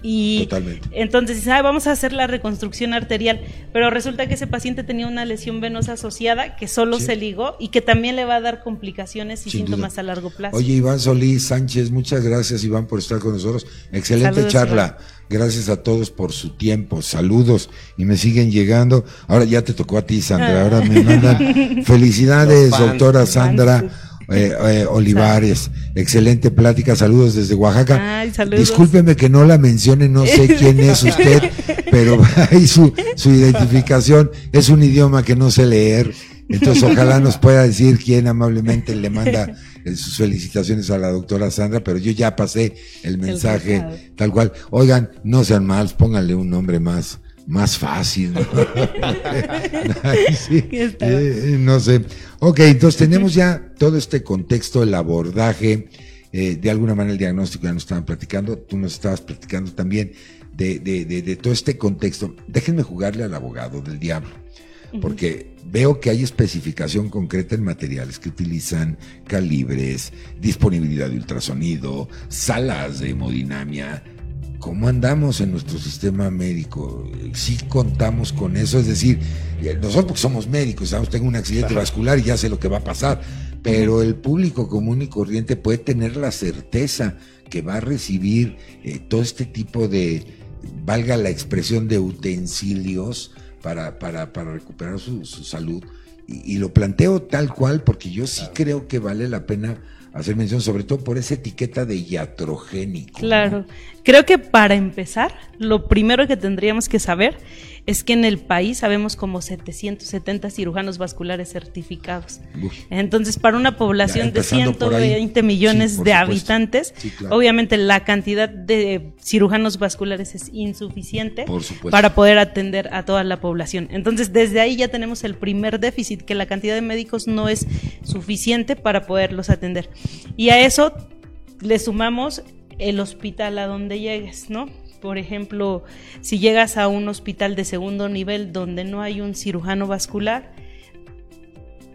y totalmente. entonces, ah, vamos a hacer la reconstrucción arterial, pero resulta que ese paciente tenía una lesión venosa asociada que solo se ligó y que también le va a dar complicaciones y síntomas a largo plazo. Oye, Iván Solís Sánchez, muchas gracias, Iván, por estar con nosotros. Excelente Excelente charla. Gracias a todos por su tiempo. Saludos y me siguen llegando. Ahora ya te tocó a ti, Sandra. Ahora me mandan felicidades, doctora Sandra. Eh, eh, Olivares, excelente plática, saludos desde Oaxaca. Discúlpeme que no la mencione, no sé quién es usted, pero ahí su, su identificación es un idioma que no sé leer, entonces ojalá nos pueda decir quién amablemente le manda sus felicitaciones a la doctora Sandra, pero yo ya pasé el mensaje tal cual. Oigan, no sean malos, pónganle un nombre más, más fácil. ¿no? Eh, no sé. Ok, entonces tenemos ya todo este contexto, el abordaje, eh, de alguna manera el diagnóstico ya nos estaban platicando, tú nos estabas platicando también de, de, de todo este contexto. Déjenme jugarle al abogado del diablo porque veo que hay especificación concreta en materiales que utilizan calibres, disponibilidad de ultrasonido, salas de hemodinamia. ¿Cómo andamos en nuestro sistema médico? Sí contamos con eso, es decir, eh, nosotros somos médicos, sabemos, tengo un accidente vascular y ya sé lo que va a pasar, pero el público común y corriente puede tener la certeza que va a recibir eh, todo este tipo de, valga la expresión, de utensilios para, para, para recuperar su, salud. Y, lo planteo tal cual porque yo sí creo que vale la pena hacer mención, sobre todo por esa etiqueta de iatrogénico. Claro, creo que para empezar, lo primero que tendríamos que saber es que en el país sabemos como 770 cirujanos vasculares certificados. Entonces, para una población de 120 millones de habitantes, obviamente la cantidad de cirujanos vasculares es insuficiente para poder atender a toda la población. Entonces, desde ahí ya tenemos el primer déficit, que la cantidad de médicos no es suficiente para poderlos atender. Y a eso le sumamos el hospital a donde llegues, ¿no? Por ejemplo, si llegas a un hospital de segundo nivel donde no hay un cirujano vascular,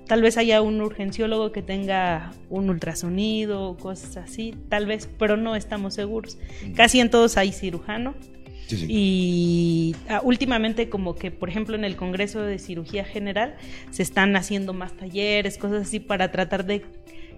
tal vez haya un urgenciólogo que tenga un ultrasonido, cosas así, tal vez, pero no estamos seguros. Casi en todos hay cirujano. Y ah, últimamente como que, por ejemplo, en el Congreso de Cirugía General se están haciendo más talleres, cosas así, para tratar de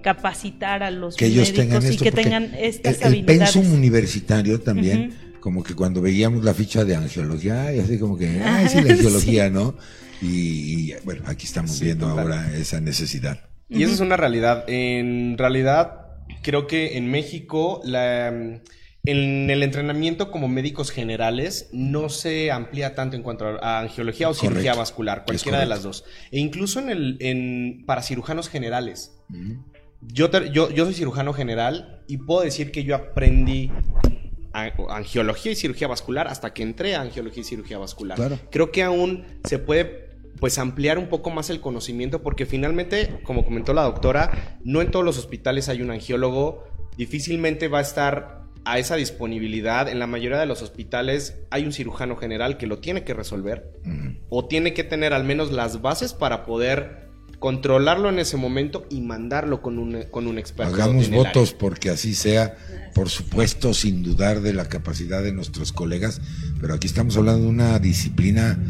capacitar a los que médicos ellos tengan y que tengan estas el, el pensum universitario también, como que cuando veíamos la ficha de angiología, y así como que, ay, sí, la angiología, ¿no? Y, bueno, aquí estamos viendo ahora esa necesidad. Y esa es una realidad. En realidad, creo que en México la en el entrenamiento como médicos generales no se amplía tanto en cuanto a angiología o cirugía vascular, cualquiera de las dos. E incluso en el, en, para cirujanos generales. yo, yo, yo soy cirujano general y puedo decir que yo aprendí angiología y cirugía vascular hasta que entré a angiología y cirugía vascular. Creo que aún se puede pues ampliar un poco más el conocimiento porque finalmente, como comentó la doctora, no en todos los hospitales hay un angiólogo, difícilmente va a estar a esa disponibilidad. En la mayoría de los hospitales hay un cirujano general que lo tiene que resolver o tiene que tener al menos las bases para poder controlarlo en ese momento y mandarlo con un, con un experto. Hagamos votos porque así sea, por supuesto, sin dudar de la capacidad de nuestros colegas, pero aquí estamos hablando de una disciplina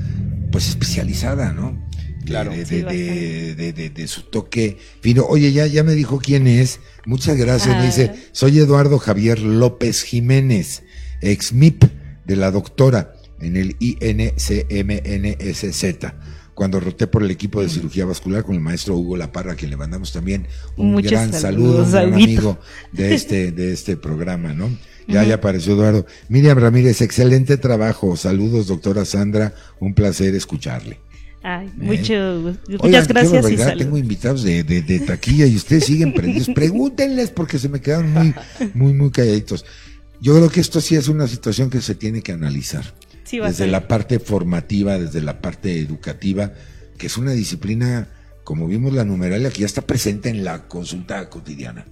pues especializada, ¿no? Claro. De, su toque fino. Oye, ya, ya me dijo quién es. Muchas gracias. Me dice, soy Eduardo Javier López Jiménez, ex MIP de la doctora en el INCMNSZ. Cuando roté por el equipo de cirugía vascular con el maestro Hugo Laparra, a quien le mandamos también un gran saludo, un gran amigo de este, de este programa, ¿no? Ya, ya apareció Eduardo. Miriam Ramírez, excelente trabajo. Saludos, doctora Sandra. Un placer escucharle. Ay, ¿Eh? mucho, muchas gracias. Y tengo invitados de, de, taquilla y ustedes siguen prendidos. Pregúntenles porque se me quedaron muy, muy, muy calladitos. Yo creo que esto sí es una situación que se tiene que analizar. Desde la parte formativa, desde la parte educativa, que es una disciplina, como vimos la numeralia, que ya está presente en la consulta cotidiana.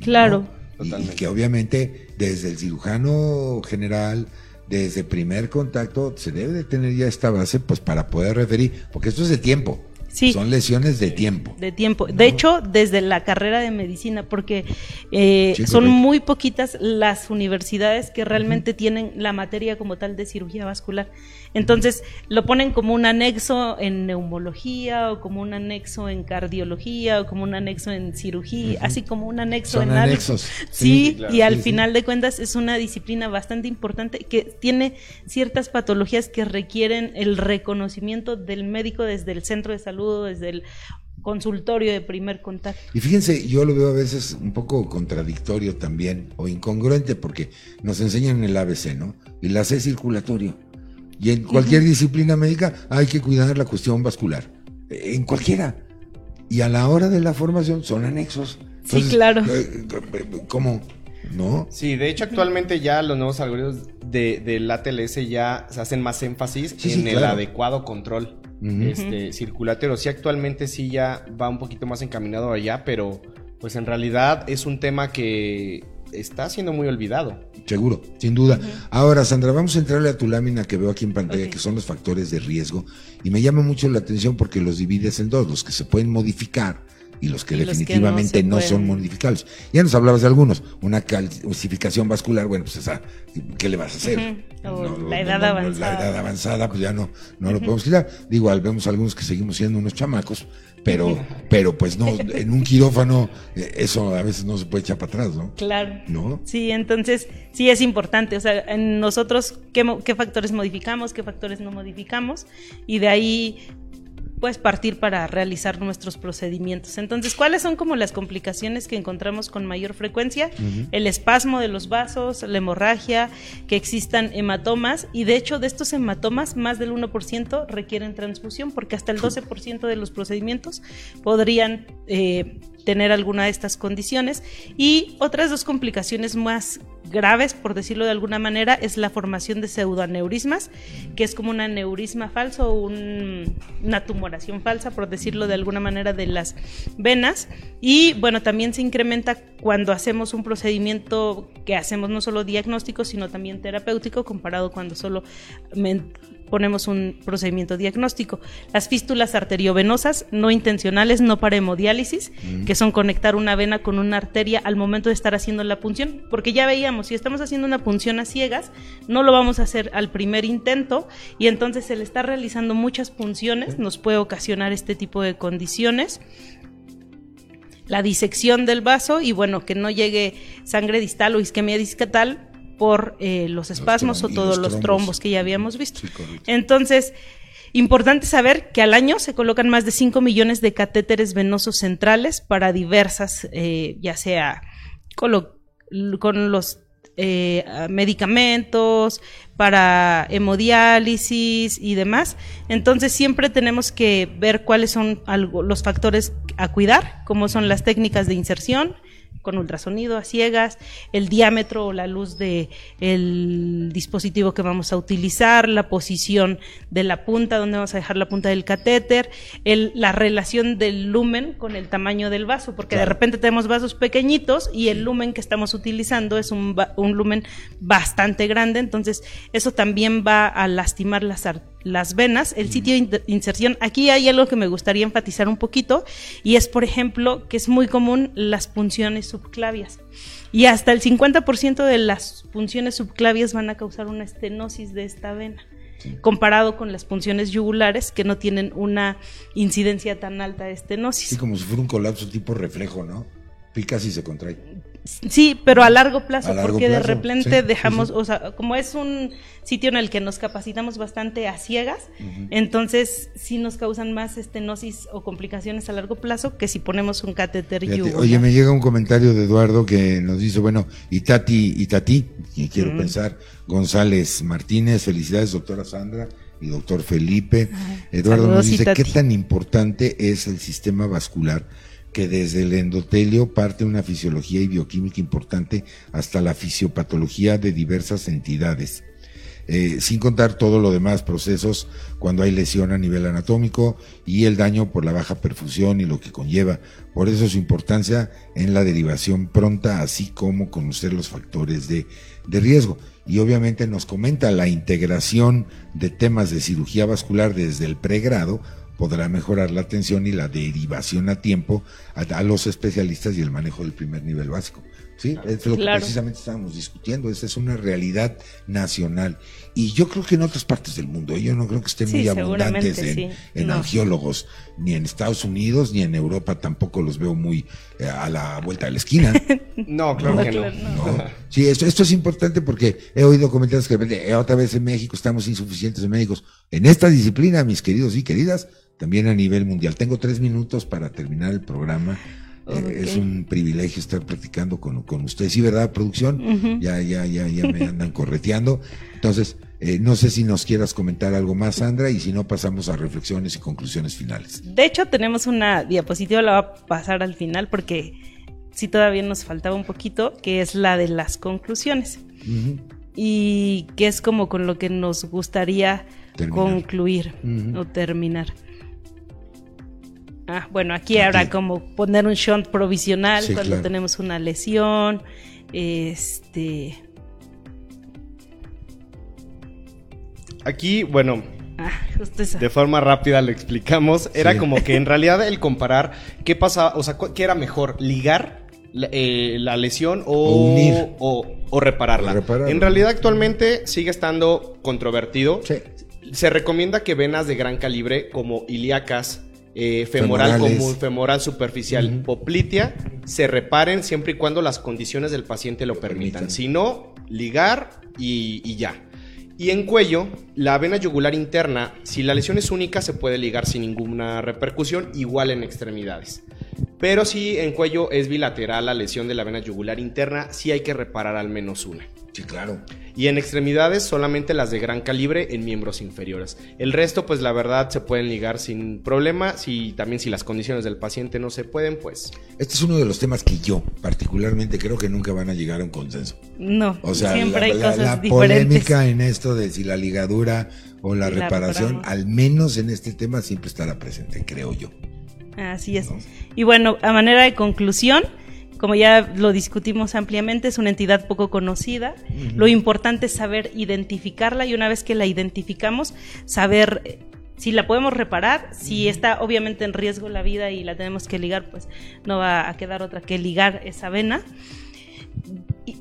Claro. Y, y que obviamente desde el cirujano general, desde primer contacto se debe de tener ya esta base pues para poder referir, porque esto es de tiempo. Son lesiones de tiempo. De tiempo. De hecho, desde la carrera de medicina, porque eh, son muy poquitas las universidades que realmente tienen la materia como tal de cirugía vascular. Entonces, lo ponen como un anexo en neumología o como un anexo en cardiología o como un anexo en cirugía, así como un anexo en anexos. Sí, y al final de cuentas es una disciplina bastante importante que tiene ciertas patologías que requieren el reconocimiento del médico desde el centro de salud desde el consultorio de primer contacto. Y fíjense, yo lo veo a veces un poco contradictorio también, o incongruente, porque nos enseñan el ABC, ¿no? Y la C circulatorio. Y en cualquier disciplina médica hay que cuidar la cuestión vascular. En cualquiera. Y a la hora de la formación son anexos. sí, claro. Eh, ¿Cómo? ¿No? Sí, de hecho actualmente ya los nuevos algoritmos de, del ATLS ya se hacen más énfasis en el adecuado control este, circulatorio. Sí, actualmente sí ya va un poquito más encaminado allá, pero pues en realidad es un tema que está siendo muy olvidado. Seguro, sin duda. Ahora, Sandra, vamos a entrarle a tu lámina que veo aquí en pantalla, que son los factores de riesgo. Y me llama mucho la atención porque los divides en dos, los que se pueden modificar y los que definitivamente no, son modificables. Ya nos hablabas de algunos, una calcificación vascular, bueno, pues esa, ¿qué le vas a hacer? la edad avanzada. La edad avanzada, pues ya no, no lo podemos quitar. Digo, vemos algunos que seguimos siendo unos chamacos, pero, pero pues no, en un quirófano eh, eso a veces no se puede echar para atrás, ¿no? Claro. ¿No? Sí, entonces sí es importante, o sea, en nosotros qué, qué factores modificamos, qué factores no modificamos, y de ahí pues partir para realizar nuestros procedimientos. Entonces, ¿cuáles son como las complicaciones que encontramos con mayor frecuencia? El espasmo de los vasos, la hemorragia, que existan hematomas y de hecho de estos hematomas más del 1% requieren transfusión porque hasta el 12% de los procedimientos podrían eh, tener alguna de estas condiciones. Y otras dos complicaciones más graves, por decirlo de alguna manera, es la formación de pseudoaneurismas, que es como un aneurisma falso o una tumoración falsa, por decirlo de alguna manera, de las venas. Y bueno, también se incrementa cuando hacemos un procedimiento que hacemos no solo diagnóstico, sino también terapéutico, comparado cuando solo ponemos un procedimiento diagnóstico. Las fístulas arteriovenosas no intencionales, no para hemodiálisis, mm. que son conectar una vena con una arteria al momento de estar haciendo la punción, porque ya veíamos, si estamos haciendo una punción a ciegas, no lo vamos a hacer al primer intento y entonces el estar realizando muchas punciones nos puede ocasionar este tipo de condiciones la disección del vaso y bueno, que no llegue sangre distal o isquemia discatal por eh, los espasmos o todos los, trombos. que ya habíamos visto. Entonces, importante saber que al año se colocan más de 5 millones de catéteres venosos centrales para diversas, eh, ya sea con, los eh, medicamentos, para hemodiálisis y demás. Entonces siempre tenemos que ver cuáles son los factores a cuidar, como son las técnicas de inserción, con ultrasonido a ciegas, el diámetro o la luz del el dispositivo que vamos a utilizar, la posición de la punta, donde vamos a dejar la punta del catéter, el, la relación del lumen con el tamaño del vaso, porque de repente tenemos vasos pequeñitos y el lumen que estamos utilizando es un, un lumen bastante grande, entonces eso también va a lastimar las arterias las venas, el sitio de inserción. Aquí hay algo que me gustaría enfatizar un poquito y es, por ejemplo, que es muy común las punciones subclavias. Y hasta el 50% de las punciones subclavias van a causar una estenosis de esta vena. comparado con las punciones yugulares que no tienen una incidencia tan alta de estenosis. Sí, como si fuera un colapso tipo reflejo, ¿no? Picas y se contrae. Sí, pero a largo plazo, porque de repente dejamos, o sea, como es un sitio en el que nos capacitamos bastante a ciegas, entonces sí nos causan más estenosis o complicaciones a largo plazo que si ponemos un catéter Oye, me llega un comentario de Eduardo que nos dice, bueno, Itati, Itati, y quiero pensar, González Martínez, felicidades, doctora Sandra y doctor Felipe. Eduardo nos dice, ¿qué tan importante es el sistema vascular? Que desde el endotelio parte una fisiología y bioquímica importante hasta la fisiopatología de diversas entidades. Eh, sin contar todo lo demás procesos cuando hay lesión a nivel anatómico y el daño por la baja perfusión y lo que conlleva. Por eso su importancia en la derivación pronta, así como conocer los factores de, de riesgo. Y obviamente nos comenta la integración de temas de cirugía vascular desde el pregrado, podrá mejorar la atención y la derivación a tiempo a, los especialistas y el manejo del primer nivel básico. Sí, es lo que precisamente estábamos discutiendo. Esa es una realidad nacional. Y yo creo que en otras partes del mundo, yo no creo que estén muy abundantes en, angiólogos, ni en Estados Unidos, ni en Europa tampoco los veo muy eh, a la vuelta de la esquina. no, claro que no. Sí, esto, esto es importante porque he oído comentarios que eh, otra vez en México estamos insuficientes de médicos. En esta disciplina, mis queridos y queridas, también a nivel mundial. Tengo tres minutos para terminar el programa. Eh, es un privilegio estar practicando con, con ustedes. Sí, ¿verdad, producción? Ya, ya, ya, ya me andan correteando. Entonces, eh, no sé si nos quieras comentar algo más, Sandra, y si no, pasamos a reflexiones y conclusiones finales. De hecho, tenemos una diapositiva, la va a pasar al final porque sí todavía nos faltaba un poquito, que es la de las conclusiones. Y que es como con lo que nos gustaría concluir o terminar. Ah, bueno, aquí habrá como poner un shunt provisional cuando tenemos una lesión. Este. Aquí, bueno, ah, de forma rápida le explicamos. Era como que en realidad el comparar qué pasaba, o sea, qué era mejor, ligar la, eh, lesión o, o, repararla. En realidad actualmente sigue estando controvertido. Se recomienda que venas de gran calibre como ilíacas, eh, femoral común, femoral superficial, poplitea, se reparen siempre y cuando las condiciones del paciente lo permitan. Si no, ligar y, ya. Y en cuello, la vena yugular interna, si la lesión es única, se puede ligar sin ninguna repercusión, igual en extremidades. Pero si en cuello es bilateral la lesión de la vena yugular interna, sí hay que reparar al menos una. Sí, claro. Y en extremidades solamente las de gran calibre en miembros inferiores. El resto, pues la verdad, se pueden ligar sin problema. Si también si las condiciones del paciente no se pueden, pues. Este es uno de los temas que yo particularmente creo que nunca van a llegar a un consenso. No. O sea, siempre hay cosas la polémica en esto de si la ligadura o la, reparación, al menos en este tema, siempre estará presente, creo yo. Así es. Y bueno, a manera de conclusión como ya lo discutimos ampliamente, es una entidad poco conocida. Lo importante es saber identificarla y una vez que la identificamos, saber eh, si la podemos reparar, si está obviamente en riesgo la vida y la tenemos que ligar, pues no va a quedar otra que ligar esa vena.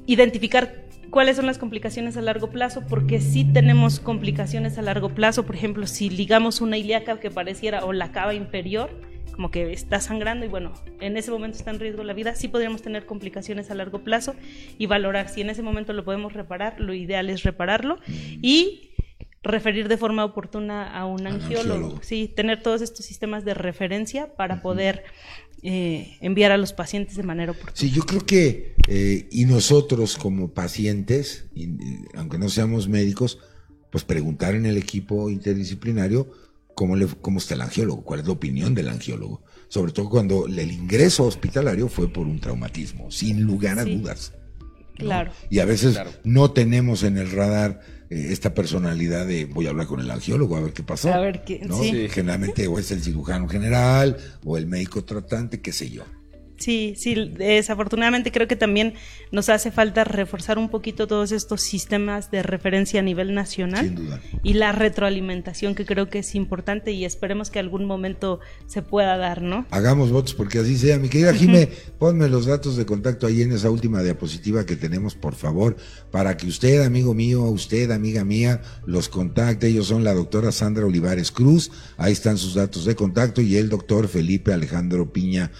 Identificar cuáles son las complicaciones a largo plazo, porque si tenemos complicaciones a largo plazo, por ejemplo, si ligamos una ilíaca que pareciera o la cava inferior, como que está sangrando y bueno, en ese momento está en riesgo la vida, sí podríamos tener complicaciones a largo plazo y valorar si en ese momento lo podemos reparar, lo ideal es repararlo y referir de forma oportuna a un angiólogo. Sí, tener todos estos sistemas de referencia para poder eh, enviar a los pacientes de manera oportuna. Sí, yo creo que, eh, y nosotros como pacientes, aunque no seamos médicos, pues preguntar en el equipo interdisciplinario cómo, le, cómo está el angiólogo, cuál es la opinión del angiólogo, sobre todo cuando el ingreso hospitalario fue por un traumatismo, sin lugar a dudas. Claro. Y a veces no tenemos en el radar eh, esta personalidad de voy a hablar con el angiólogo a ver qué pasó. A ver qué, Generalmente o es el cirujano general o el médico tratante, qué sé yo. Sí, sí, desafortunadamente creo que también nos hace falta reforzar un poquito todos estos sistemas de referencia a nivel nacional. Sin duda. Y la retroalimentación que creo que es importante y esperemos que algún momento se pueda dar, ¿no? Hagamos votos porque así sea. Mi querida Jime, ponme los datos de contacto ahí en esa última diapositiva que tenemos, por favor, para que usted, amigo mío, usted, amiga mía, los contacte. Ellos son la doctora Sandra Olivares Cruz, ahí están sus datos de contacto, y el doctor Felipe Alejandro Piña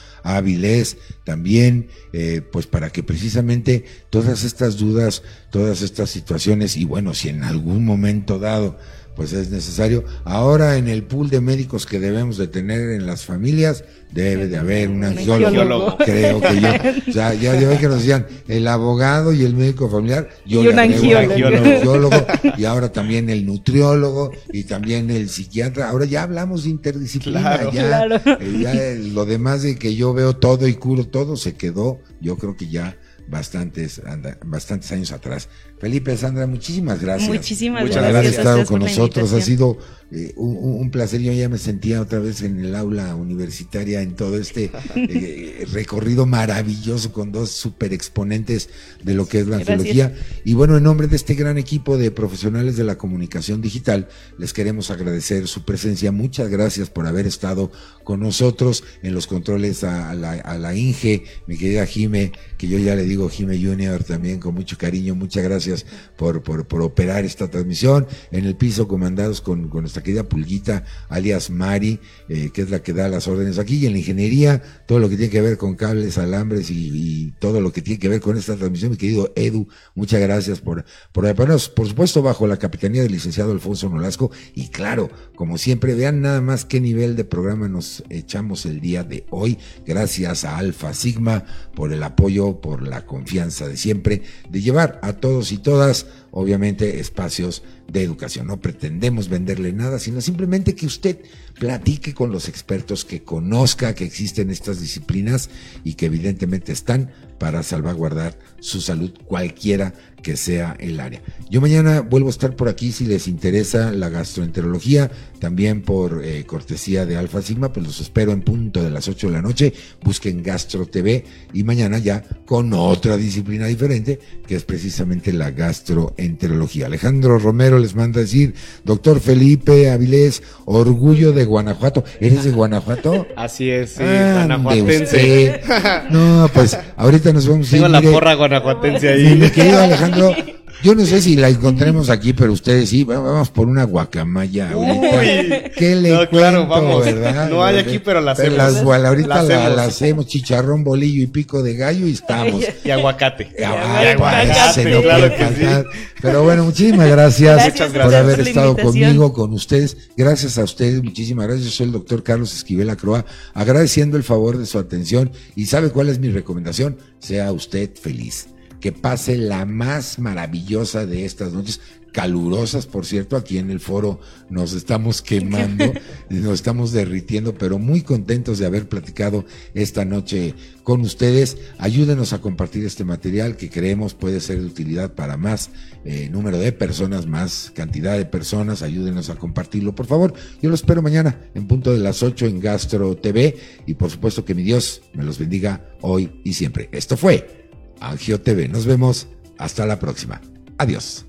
También, eh, pues para que precisamente todas estas dudas, todas estas situaciones, y bueno, si en algún momento dado pues es necesario. Ahora en el pool de médicos que debemos de tener en las familias, debe de haber un angiólogo, creo que yo. O sea, ya, ya que nos decían el abogado y el médico familiar, yo y un angiólogo. y ahora también el nutriólogo y también el psiquiatra. Ahora ya hablamos de interdisciplina, ya, eh, ya lo demás de que yo veo todo y curo todo se quedó, yo creo que ya bastantes, bastantes años atrás. Felipe, Sandra, muchísimas gracias. Muchísimas Muchas gracias. por haber estado con nosotros. Ha sido eh, un, placer. Yo ya me sentía otra vez en el aula universitaria en todo este eh, recorrido maravilloso con dos super exponentes de lo que es la angiología. Y bueno, en nombre de este gran equipo de profesionales de la comunicación digital, les queremos agradecer su presencia. Muchas gracias por haber estado con nosotros en los controles a, la, a la Inge, mi querida Jime, que yo ya le digo Jime Junior también con mucho cariño. Muchas gracias por, por, por operar esta transmisión. En el piso, comandados con, con nuestra querida Pulguita, alias Mari, eh, que es la que da las órdenes aquí. Y en la ingeniería, todo lo que tiene que ver con cables, alambres y, todo lo que tiene que ver con esta transmisión, mi querido Edu, muchas gracias por, por apoyarnos. Por supuesto, bajo la capitanía del licenciado Alfonso Nolasco. Y claro, como siempre, vean nada más qué nivel de programa nos echamos el día de hoy. Gracias a Alfa Sigma por el apoyo, por la confianza de siempre, de llevar a todos y todas obviamente espacios de educación. No pretendemos venderle nada, sino simplemente que usted platique con los expertos, que conozca que existen estas disciplinas y que evidentemente están para salvaguardar su salud, cualquiera que sea el área. Yo mañana vuelvo a estar por aquí si les interesa la gastroenterología, también por eh, cortesía de Alfa Sigma, pues los espero en punto de las 8 de la noche, busquen Gastro TV y mañana ya con otra disciplina diferente, que es precisamente la gastroenterología. Alejandro Romero les manda a decir, doctor Felipe Avilés, orgullo de Guanajuato. ¿Eres de Guanajuato? Así es, sí, guanajuatense. No, pues ahorita nos vamos a ir. Tengo la porra guanajuatense ahí. Mi querido Alejandro, Yo no sé si la encontremos aquí, pero ustedes sí, vamos por una guacamaya ahorita. ¿Qué le no, claro, vamos. ¿verdad? No hay aquí, pero la hacemos. Las, ahorita la, hacemos. chicharrón, bolillo y pico de gallo y estamos. Y aguacate. Y aguacate. claro que sí. Pero bueno, muchísimas gracias, por haber estado conmigo, con ustedes. Gracias a ustedes, muchísimas gracias. Yo soy el doctor Carlos Esquivel Acroa, agradeciendo el favor de su atención. Y sabe cuál es mi recomendación? Sea usted feliz que pase la más maravillosa de estas noches, calurosas, por cierto, aquí en el foro nos estamos quemando, nos estamos derritiendo, pero muy contentos de haber platicado esta noche con ustedes. Ayúdenos a compartir este material que creemos puede ser de utilidad para más eh, número de personas, más cantidad de personas. Ayúdenos a compartirlo, por favor. Yo lo espero mañana en punto de las 8 en Gastro TV y por supuesto que mi Dios me los bendiga hoy y siempre. Esto fue Angio TV. Nos vemos hasta la próxima. Adiós.